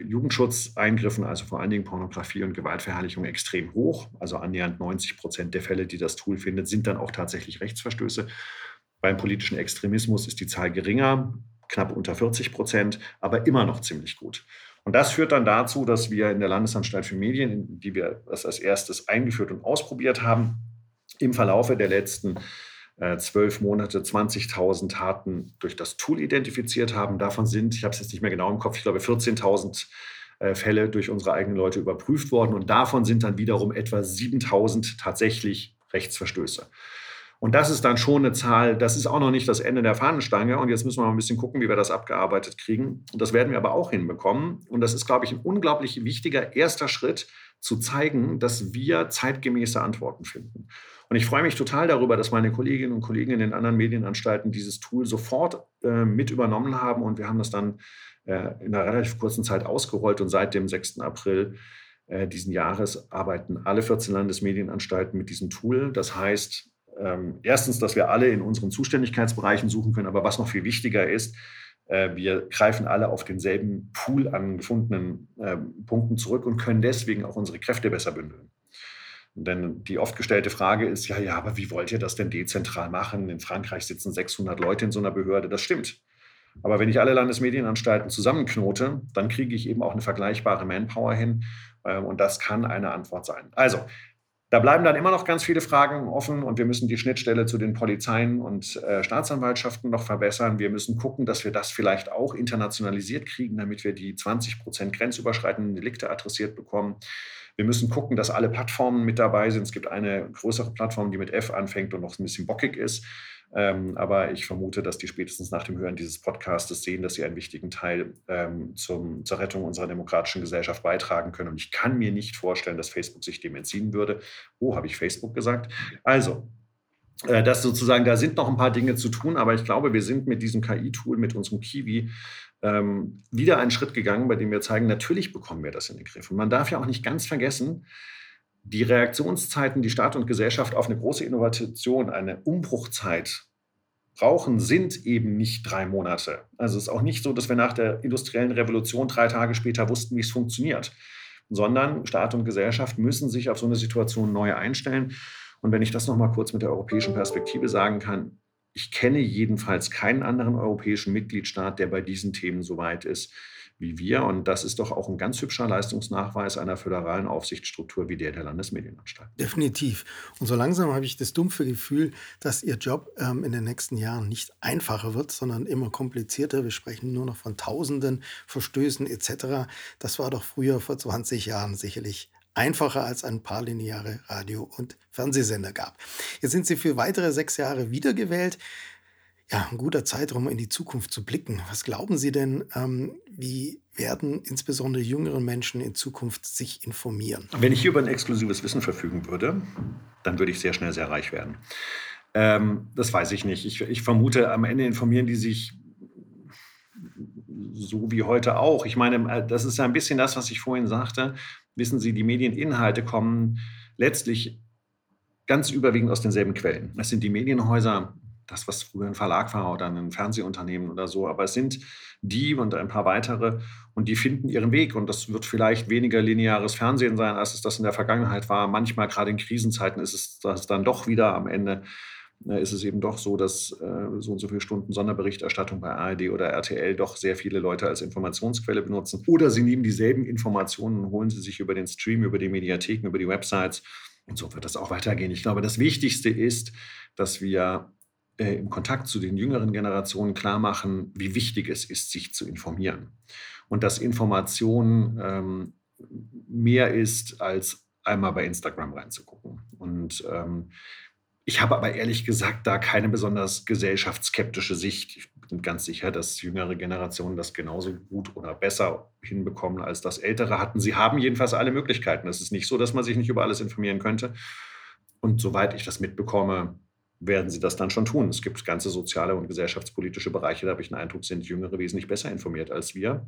Jugendschutzeingriffen, also vor allen Dingen Pornografie und Gewaltverherrlichung, extrem hoch. Also annähernd 90 Prozent der Fälle, die das Tool findet, sind dann auch tatsächlich Rechtsverstöße. Beim politischen Extremismus ist die Zahl geringer, knapp unter 40 Prozent, aber immer noch ziemlich gut. Und das führt dann dazu, dass wir in der Landesanstalt für Medien, die wir das als erstes eingeführt und ausprobiert haben, im Verlaufe der letzten zwölf Monate 20.000 Taten durch das Tool identifiziert haben. Davon sind, ich habe es jetzt nicht mehr genau im Kopf, ich glaube 14.000 äh, Fälle durch unsere eigenen Leute überprüft worden und davon sind dann wiederum etwa 7.000 tatsächlich Rechtsverstöße. Und das ist dann schon eine Zahl, das ist auch noch nicht das Ende der Fahnenstange. Und jetzt müssen wir mal ein bisschen gucken, wie wir das abgearbeitet kriegen. Und das werden wir aber auch hinbekommen. Und das ist, glaube ich, ein unglaublich wichtiger erster Schritt, zu zeigen, dass wir zeitgemäße Antworten finden. Und ich freue mich total darüber, dass meine Kolleginnen und Kollegen in den anderen Medienanstalten dieses Tool sofort äh, mit übernommen haben. Und wir haben das dann äh, in einer relativ kurzen Zeit ausgerollt. Und seit dem 6. April äh, diesen Jahres arbeiten alle 14 Landesmedienanstalten mit diesem Tool. Das heißt, ähm, erstens, dass wir alle in unseren Zuständigkeitsbereichen suchen können, aber was noch viel wichtiger ist, wir greifen alle auf denselben Pool an gefundenen äh, Punkten zurück und können deswegen auch unsere Kräfte besser bündeln. Denn die oft gestellte Frage ist, ja, ja, aber wie wollt ihr das denn dezentral machen? In Frankreich sitzen 600 Leute in so einer Behörde. Das stimmt. Aber wenn ich alle Landesmedienanstalten zusammenknote, dann kriege ich eben auch eine vergleichbare Manpower hin. Ähm, und das kann eine Antwort sein. Also, da bleiben dann immer noch ganz viele Fragen offen und wir müssen die Schnittstelle zu den Polizeien und äh, Staatsanwaltschaften noch verbessern. Wir müssen gucken, dass wir das vielleicht auch internationalisiert kriegen, damit wir die 20 Prozent grenzüberschreitenden Delikte adressiert bekommen. Wir müssen gucken, dass alle Plattformen mit dabei sind. Es gibt eine größere Plattform, die mit F anfängt und noch ein bisschen bockig ist. Ähm, aber ich vermute, dass die spätestens nach dem Hören dieses Podcastes sehen, dass sie einen wichtigen Teil ähm, zum, zur Rettung unserer demokratischen Gesellschaft beitragen können. Und ich kann mir nicht vorstellen, dass Facebook sich dem entziehen würde. Oh, habe ich Facebook gesagt? Also, äh, das sozusagen, da sind noch ein paar Dinge zu tun, aber ich glaube, wir sind mit diesem KI-Tool, mit unserem Kiwi, ähm, wieder einen Schritt gegangen, bei dem wir zeigen, natürlich bekommen wir das in den Griff. Und man darf ja auch nicht ganz vergessen, die Reaktionszeiten, die Staat und Gesellschaft auf eine große Innovation, eine Umbruchzeit brauchen, sind eben nicht drei Monate. Also es ist auch nicht so, dass wir nach der industriellen Revolution drei Tage später wussten, wie es funktioniert, sondern Staat und Gesellschaft müssen sich auf so eine Situation neu einstellen. Und wenn ich das noch mal kurz mit der europäischen Perspektive sagen kann, ich kenne jedenfalls keinen anderen europäischen Mitgliedstaat, der bei diesen Themen so weit ist wie wir. Und das ist doch auch ein ganz hübscher Leistungsnachweis einer föderalen Aufsichtsstruktur wie der der Landesmedienanstalt. Definitiv. Und so langsam habe ich das dumpfe Gefühl, dass Ihr Job ähm, in den nächsten Jahren nicht einfacher wird, sondern immer komplizierter. Wir sprechen nur noch von Tausenden Verstößen etc. Das war doch früher vor 20 Jahren sicherlich einfacher als ein paar lineare Radio- und Fernsehsender gab. Jetzt sind Sie für weitere sechs Jahre wiedergewählt ja, ein guter Zeitraum, in die Zukunft zu blicken. Was glauben Sie denn, ähm, wie werden insbesondere jüngere Menschen in Zukunft sich informieren? Wenn ich hier über ein exklusives Wissen verfügen würde, dann würde ich sehr schnell sehr reich werden. Ähm, das weiß ich nicht. Ich, ich vermute, am Ende informieren die sich so wie heute auch. Ich meine, äh, das ist ja ein bisschen das, was ich vorhin sagte. Wissen Sie, die Medieninhalte kommen letztlich ganz überwiegend aus denselben Quellen. Es sind die Medienhäuser, das, was früher ein Verlag war oder ein Fernsehunternehmen oder so. Aber es sind die und ein paar weitere und die finden ihren Weg. Und das wird vielleicht weniger lineares Fernsehen sein, als es das in der Vergangenheit war. Manchmal, gerade in Krisenzeiten, ist es das dann doch wieder am Ende. Äh, ist es eben doch so, dass äh, so und so viele Stunden Sonderberichterstattung bei ARD oder RTL doch sehr viele Leute als Informationsquelle benutzen. Oder sie nehmen dieselben Informationen und holen sie sich über den Stream, über die Mediatheken, über die Websites. Und so wird das auch weitergehen. Ich glaube, das Wichtigste ist, dass wir äh, im Kontakt zu den jüngeren Generationen klar machen, wie wichtig es ist, sich zu informieren. Und dass Information ähm, mehr ist, als einmal bei Instagram reinzugucken. Und ähm, ich habe aber ehrlich gesagt da keine besonders gesellschaftsskeptische Sicht. Ich bin ganz sicher, dass jüngere Generationen das genauso gut oder besser hinbekommen, als das ältere hatten. Sie haben jedenfalls alle Möglichkeiten. Es ist nicht so, dass man sich nicht über alles informieren könnte. Und soweit ich das mitbekomme, werden sie das dann schon tun. Es gibt ganze soziale und gesellschaftspolitische Bereiche, da habe ich den Eindruck, sind Jüngere wesentlich besser informiert als wir.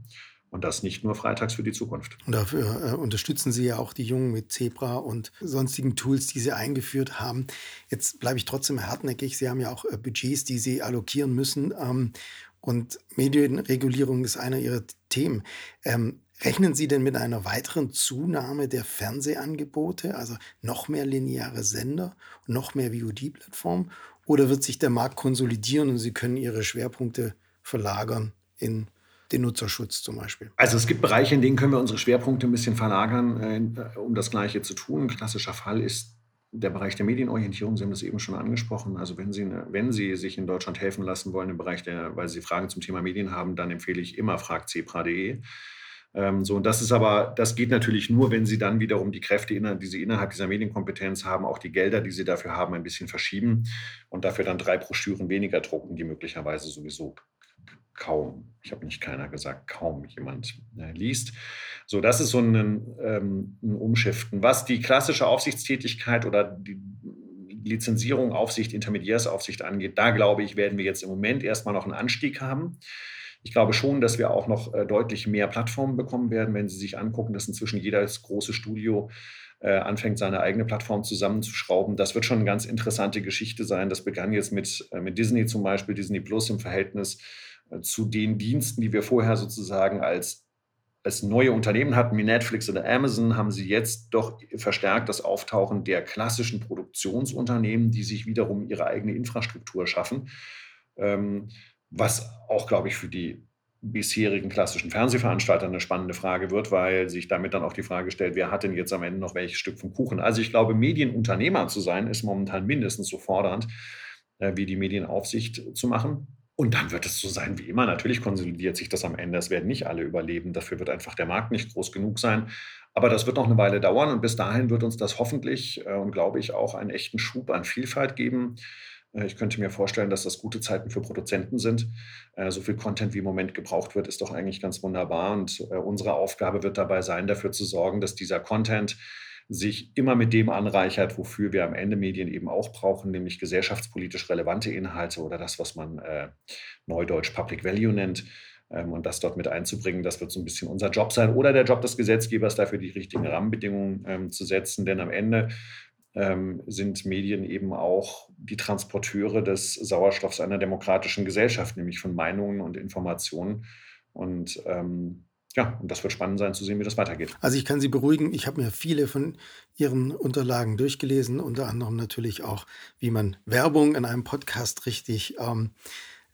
Und das nicht nur freitags für die Zukunft. Und dafür äh, unterstützen Sie ja auch die Jungen mit Zebra und sonstigen Tools, die Sie eingeführt haben. Jetzt bleibe ich trotzdem hartnäckig. Sie haben ja auch äh, Budgets, die Sie allokieren müssen. Ähm, und Medienregulierung ist einer Ihrer Themen. Ähm, Rechnen Sie denn mit einer weiteren Zunahme der Fernsehangebote, also noch mehr lineare Sender, noch mehr VOD-Plattformen? Oder wird sich der Markt konsolidieren und Sie können Ihre Schwerpunkte verlagern in den Nutzerschutz zum Beispiel? Also es gibt Bereiche, in denen können wir unsere Schwerpunkte ein bisschen verlagern, äh, um das Gleiche zu tun. Ein klassischer Fall ist der Bereich der Medienorientierung, Sie haben das eben schon angesprochen. Also wenn Sie, wenn Sie sich in Deutschland helfen lassen wollen im Bereich der, weil Sie Fragen zum Thema Medien haben, dann empfehle ich immer fragzebra.de. Ähm, so, und das ist aber, das geht natürlich nur, wenn Sie dann wiederum die Kräfte, die Sie innerhalb dieser Medienkompetenz haben, auch die Gelder, die Sie dafür haben, ein bisschen verschieben und dafür dann drei Broschüren weniger drucken, die möglicherweise sowieso kaum, ich habe nicht keiner gesagt, kaum jemand äh, liest. So, das ist so ein, ähm, ein Umschiften. Was die klassische Aufsichtstätigkeit oder die Lizenzierung, Aufsicht, Intermediärsaufsicht angeht, da glaube ich, werden wir jetzt im Moment erstmal noch einen Anstieg haben. Ich glaube schon, dass wir auch noch äh, deutlich mehr Plattformen bekommen werden, wenn Sie sich angucken, dass inzwischen jedes große Studio äh, anfängt, seine eigene Plattform zusammenzuschrauben. Das wird schon eine ganz interessante Geschichte sein. Das begann jetzt mit, äh, mit Disney zum Beispiel, Disney Plus im Verhältnis zu den Diensten, die wir vorher sozusagen als als neue Unternehmen hatten wie Netflix oder Amazon, haben sie jetzt doch verstärkt das Auftauchen der klassischen Produktionsunternehmen, die sich wiederum ihre eigene Infrastruktur schaffen. Ähm, was auch, glaube ich, für die bisherigen klassischen Fernsehveranstalter eine spannende Frage wird, weil sich damit dann auch die Frage stellt, wer hat denn jetzt am Ende noch welches Stück vom Kuchen? Also ich glaube, Medienunternehmer zu sein, ist momentan mindestens so fordernd, äh, wie die Medienaufsicht zu machen. Und dann wird es so sein wie immer. Natürlich konsolidiert sich das am Ende. Es werden nicht alle überleben. Dafür wird einfach der Markt nicht groß genug sein. Aber das wird noch eine Weile dauern. Und bis dahin wird uns das hoffentlich äh, und glaube ich auch einen echten Schub an Vielfalt geben. Äh, ich könnte mir vorstellen, dass das gute Zeiten für Produzenten sind. Äh, so viel Content wie im Moment gebraucht wird, ist doch eigentlich ganz wunderbar. Und äh, unsere Aufgabe wird dabei sein, dafür zu sorgen, dass dieser Content sich immer mit dem anreichert, wofür wir am Ende Medien eben auch brauchen, nämlich gesellschaftspolitisch relevante Inhalte oder das, was man neudeutsch Public Value nennt. Ähm, und das dort mit einzubringen, das wird so ein bisschen unser Job sein oder der Job des Gesetzgebers, dafür die richtigen Rahmenbedingungen ähm, zu setzen. Denn am Ende ähm, sind Medien eben auch die Transporteure des Sauerstoffs einer demokratischen Gesellschaft, nämlich von Meinungen und Informationen. Und ähm, ja, und das wird spannend sein zu sehen, wie das weitergeht. Also ich kann Sie beruhigen, ich habe mir viele von Ihren Unterlagen durchgelesen, unter anderem natürlich auch, wie man Werbung in einem Podcast richtig, ähm,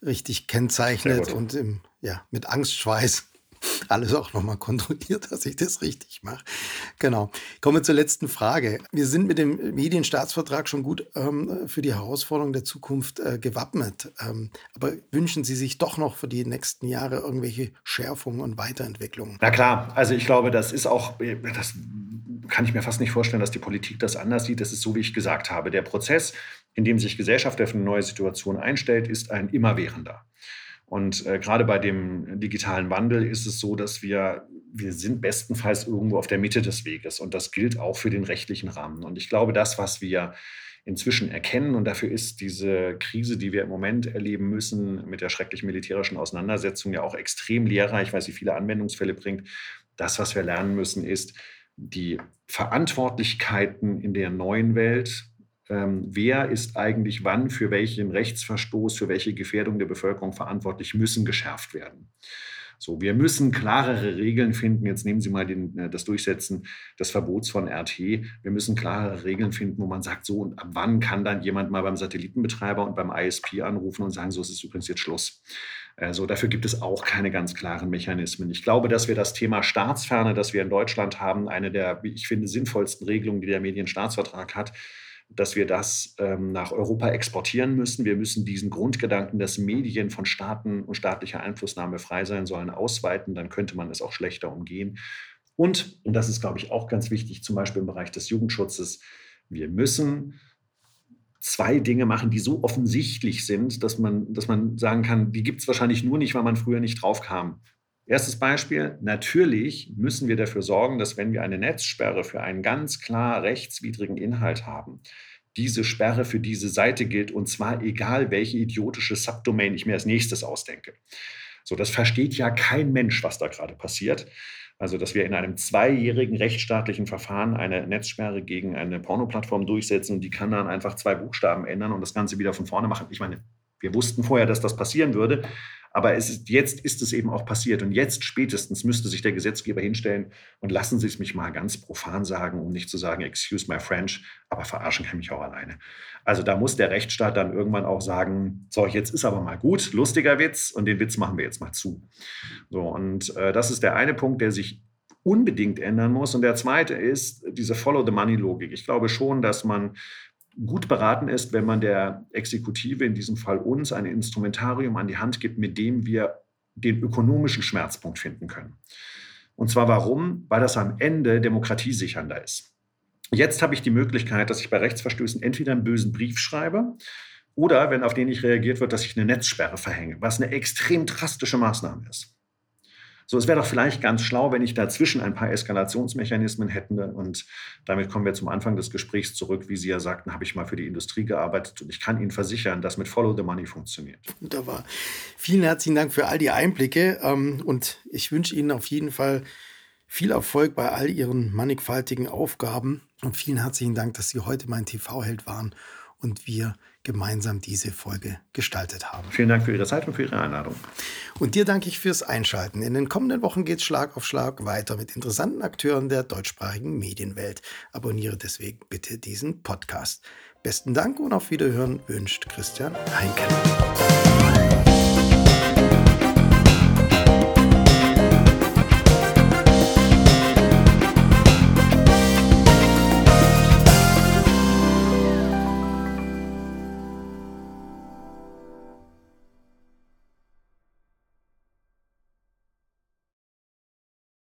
richtig kennzeichnet und im, ja, mit Angstschweiß alles auch nochmal kontrolliert, dass ich das richtig mache. Genau. Kommen wir zur letzten Frage. Wir sind mit dem Medienstaatsvertrag schon gut ähm, für die Herausforderung der Zukunft äh, gewappnet. Ähm, aber wünschen Sie sich doch noch für die nächsten Jahre irgendwelche Schärfungen und Weiterentwicklungen? Na klar, also ich glaube, das ist auch, das kann ich mir fast nicht vorstellen, dass die Politik das anders sieht. Das ist so, wie ich gesagt habe. Der Prozess, in dem sich Gesellschaft auf eine neue Situation einstellt, ist ein immerwährender. Und äh, gerade bei dem digitalen Wandel ist es so, dass wir, wir sind bestenfalls irgendwo auf der Mitte des Weges. Und das gilt auch für den rechtlichen Rahmen. Und ich glaube, das, was wir inzwischen erkennen, und dafür ist diese Krise, die wir im Moment erleben müssen, mit der schrecklichen militärischen Auseinandersetzung ja auch extrem lehrreich, weil sie viele Anwendungsfälle bringt. Das, was wir lernen müssen, ist, die Verantwortlichkeiten in der neuen Welt ähm, wer ist eigentlich wann für welchen Rechtsverstoß, für welche Gefährdung der Bevölkerung verantwortlich, müssen geschärft werden. So, wir müssen klarere Regeln finden. Jetzt nehmen Sie mal den, äh, das Durchsetzen des Verbots von RT. Wir müssen klarere Regeln finden, wo man sagt, so und ab wann kann dann jemand mal beim Satellitenbetreiber und beim ISP anrufen und sagen, so es ist übrigens jetzt Schluss. Also dafür gibt es auch keine ganz klaren Mechanismen. Ich glaube, dass wir das Thema Staatsferne, das wir in Deutschland haben, eine der, wie ich finde, sinnvollsten Regelungen, die der Medienstaatsvertrag hat, dass wir das ähm, nach Europa exportieren müssen. Wir müssen diesen Grundgedanken, dass Medien von Staaten und staatlicher Einflussnahme frei sein sollen, ausweiten. Dann könnte man es auch schlechter umgehen. Und, und das ist, glaube ich, auch ganz wichtig, zum Beispiel im Bereich des Jugendschutzes, wir müssen zwei Dinge machen, die so offensichtlich sind, dass man, dass man sagen kann, die gibt es wahrscheinlich nur nicht, weil man früher nicht drauf kam. Erstes Beispiel, natürlich müssen wir dafür sorgen, dass wenn wir eine Netzsperre für einen ganz klar rechtswidrigen Inhalt haben, diese Sperre für diese Seite gilt und zwar egal, welche idiotische Subdomain ich mir als nächstes ausdenke. So, das versteht ja kein Mensch, was da gerade passiert. Also, dass wir in einem zweijährigen rechtsstaatlichen Verfahren eine Netzsperre gegen eine Pornoplattform durchsetzen und die kann dann einfach zwei Buchstaben ändern und das Ganze wieder von vorne machen. Ich meine, wir wussten vorher, dass das passieren würde, aber es ist, jetzt ist es eben auch passiert. Und jetzt spätestens müsste sich der Gesetzgeber hinstellen und lassen Sie es mich mal ganz profan sagen, um nicht zu sagen, excuse my French, aber verarschen kann mich auch alleine. Also da muss der Rechtsstaat dann irgendwann auch sagen, so, jetzt ist aber mal gut, lustiger Witz und den Witz machen wir jetzt mal zu. So, und äh, das ist der eine Punkt, der sich unbedingt ändern muss. Und der zweite ist diese Follow-the-Money-Logik. Ich glaube schon, dass man gut beraten ist, wenn man der Exekutive, in diesem Fall uns, ein Instrumentarium an die Hand gibt, mit dem wir den ökonomischen Schmerzpunkt finden können. Und zwar warum? Weil das am Ende demokratiesichernder ist. Jetzt habe ich die Möglichkeit, dass ich bei Rechtsverstößen entweder einen bösen Brief schreibe oder, wenn auf den nicht reagiert wird, dass ich eine Netzsperre verhänge, was eine extrem drastische Maßnahme ist. So, es wäre doch vielleicht ganz schlau, wenn ich dazwischen ein paar Eskalationsmechanismen hätte. Und damit kommen wir zum Anfang des Gesprächs zurück. Wie Sie ja sagten, habe ich mal für die Industrie gearbeitet und ich kann Ihnen versichern, dass mit Follow the Money funktioniert. Wunderbar. Vielen herzlichen Dank für all die Einblicke ähm, und ich wünsche Ihnen auf jeden Fall viel Erfolg bei all Ihren mannigfaltigen Aufgaben und vielen herzlichen Dank, dass Sie heute mein TV-Held waren und wir gemeinsam diese Folge gestaltet haben. Vielen Dank für Ihre Zeit und für Ihre Einladung. Und dir danke ich fürs Einschalten. In den kommenden Wochen geht es Schlag auf Schlag weiter mit interessanten Akteuren der deutschsprachigen Medienwelt. Abonniere deswegen bitte diesen Podcast. Besten Dank und auf Wiederhören wünscht Christian Heinken.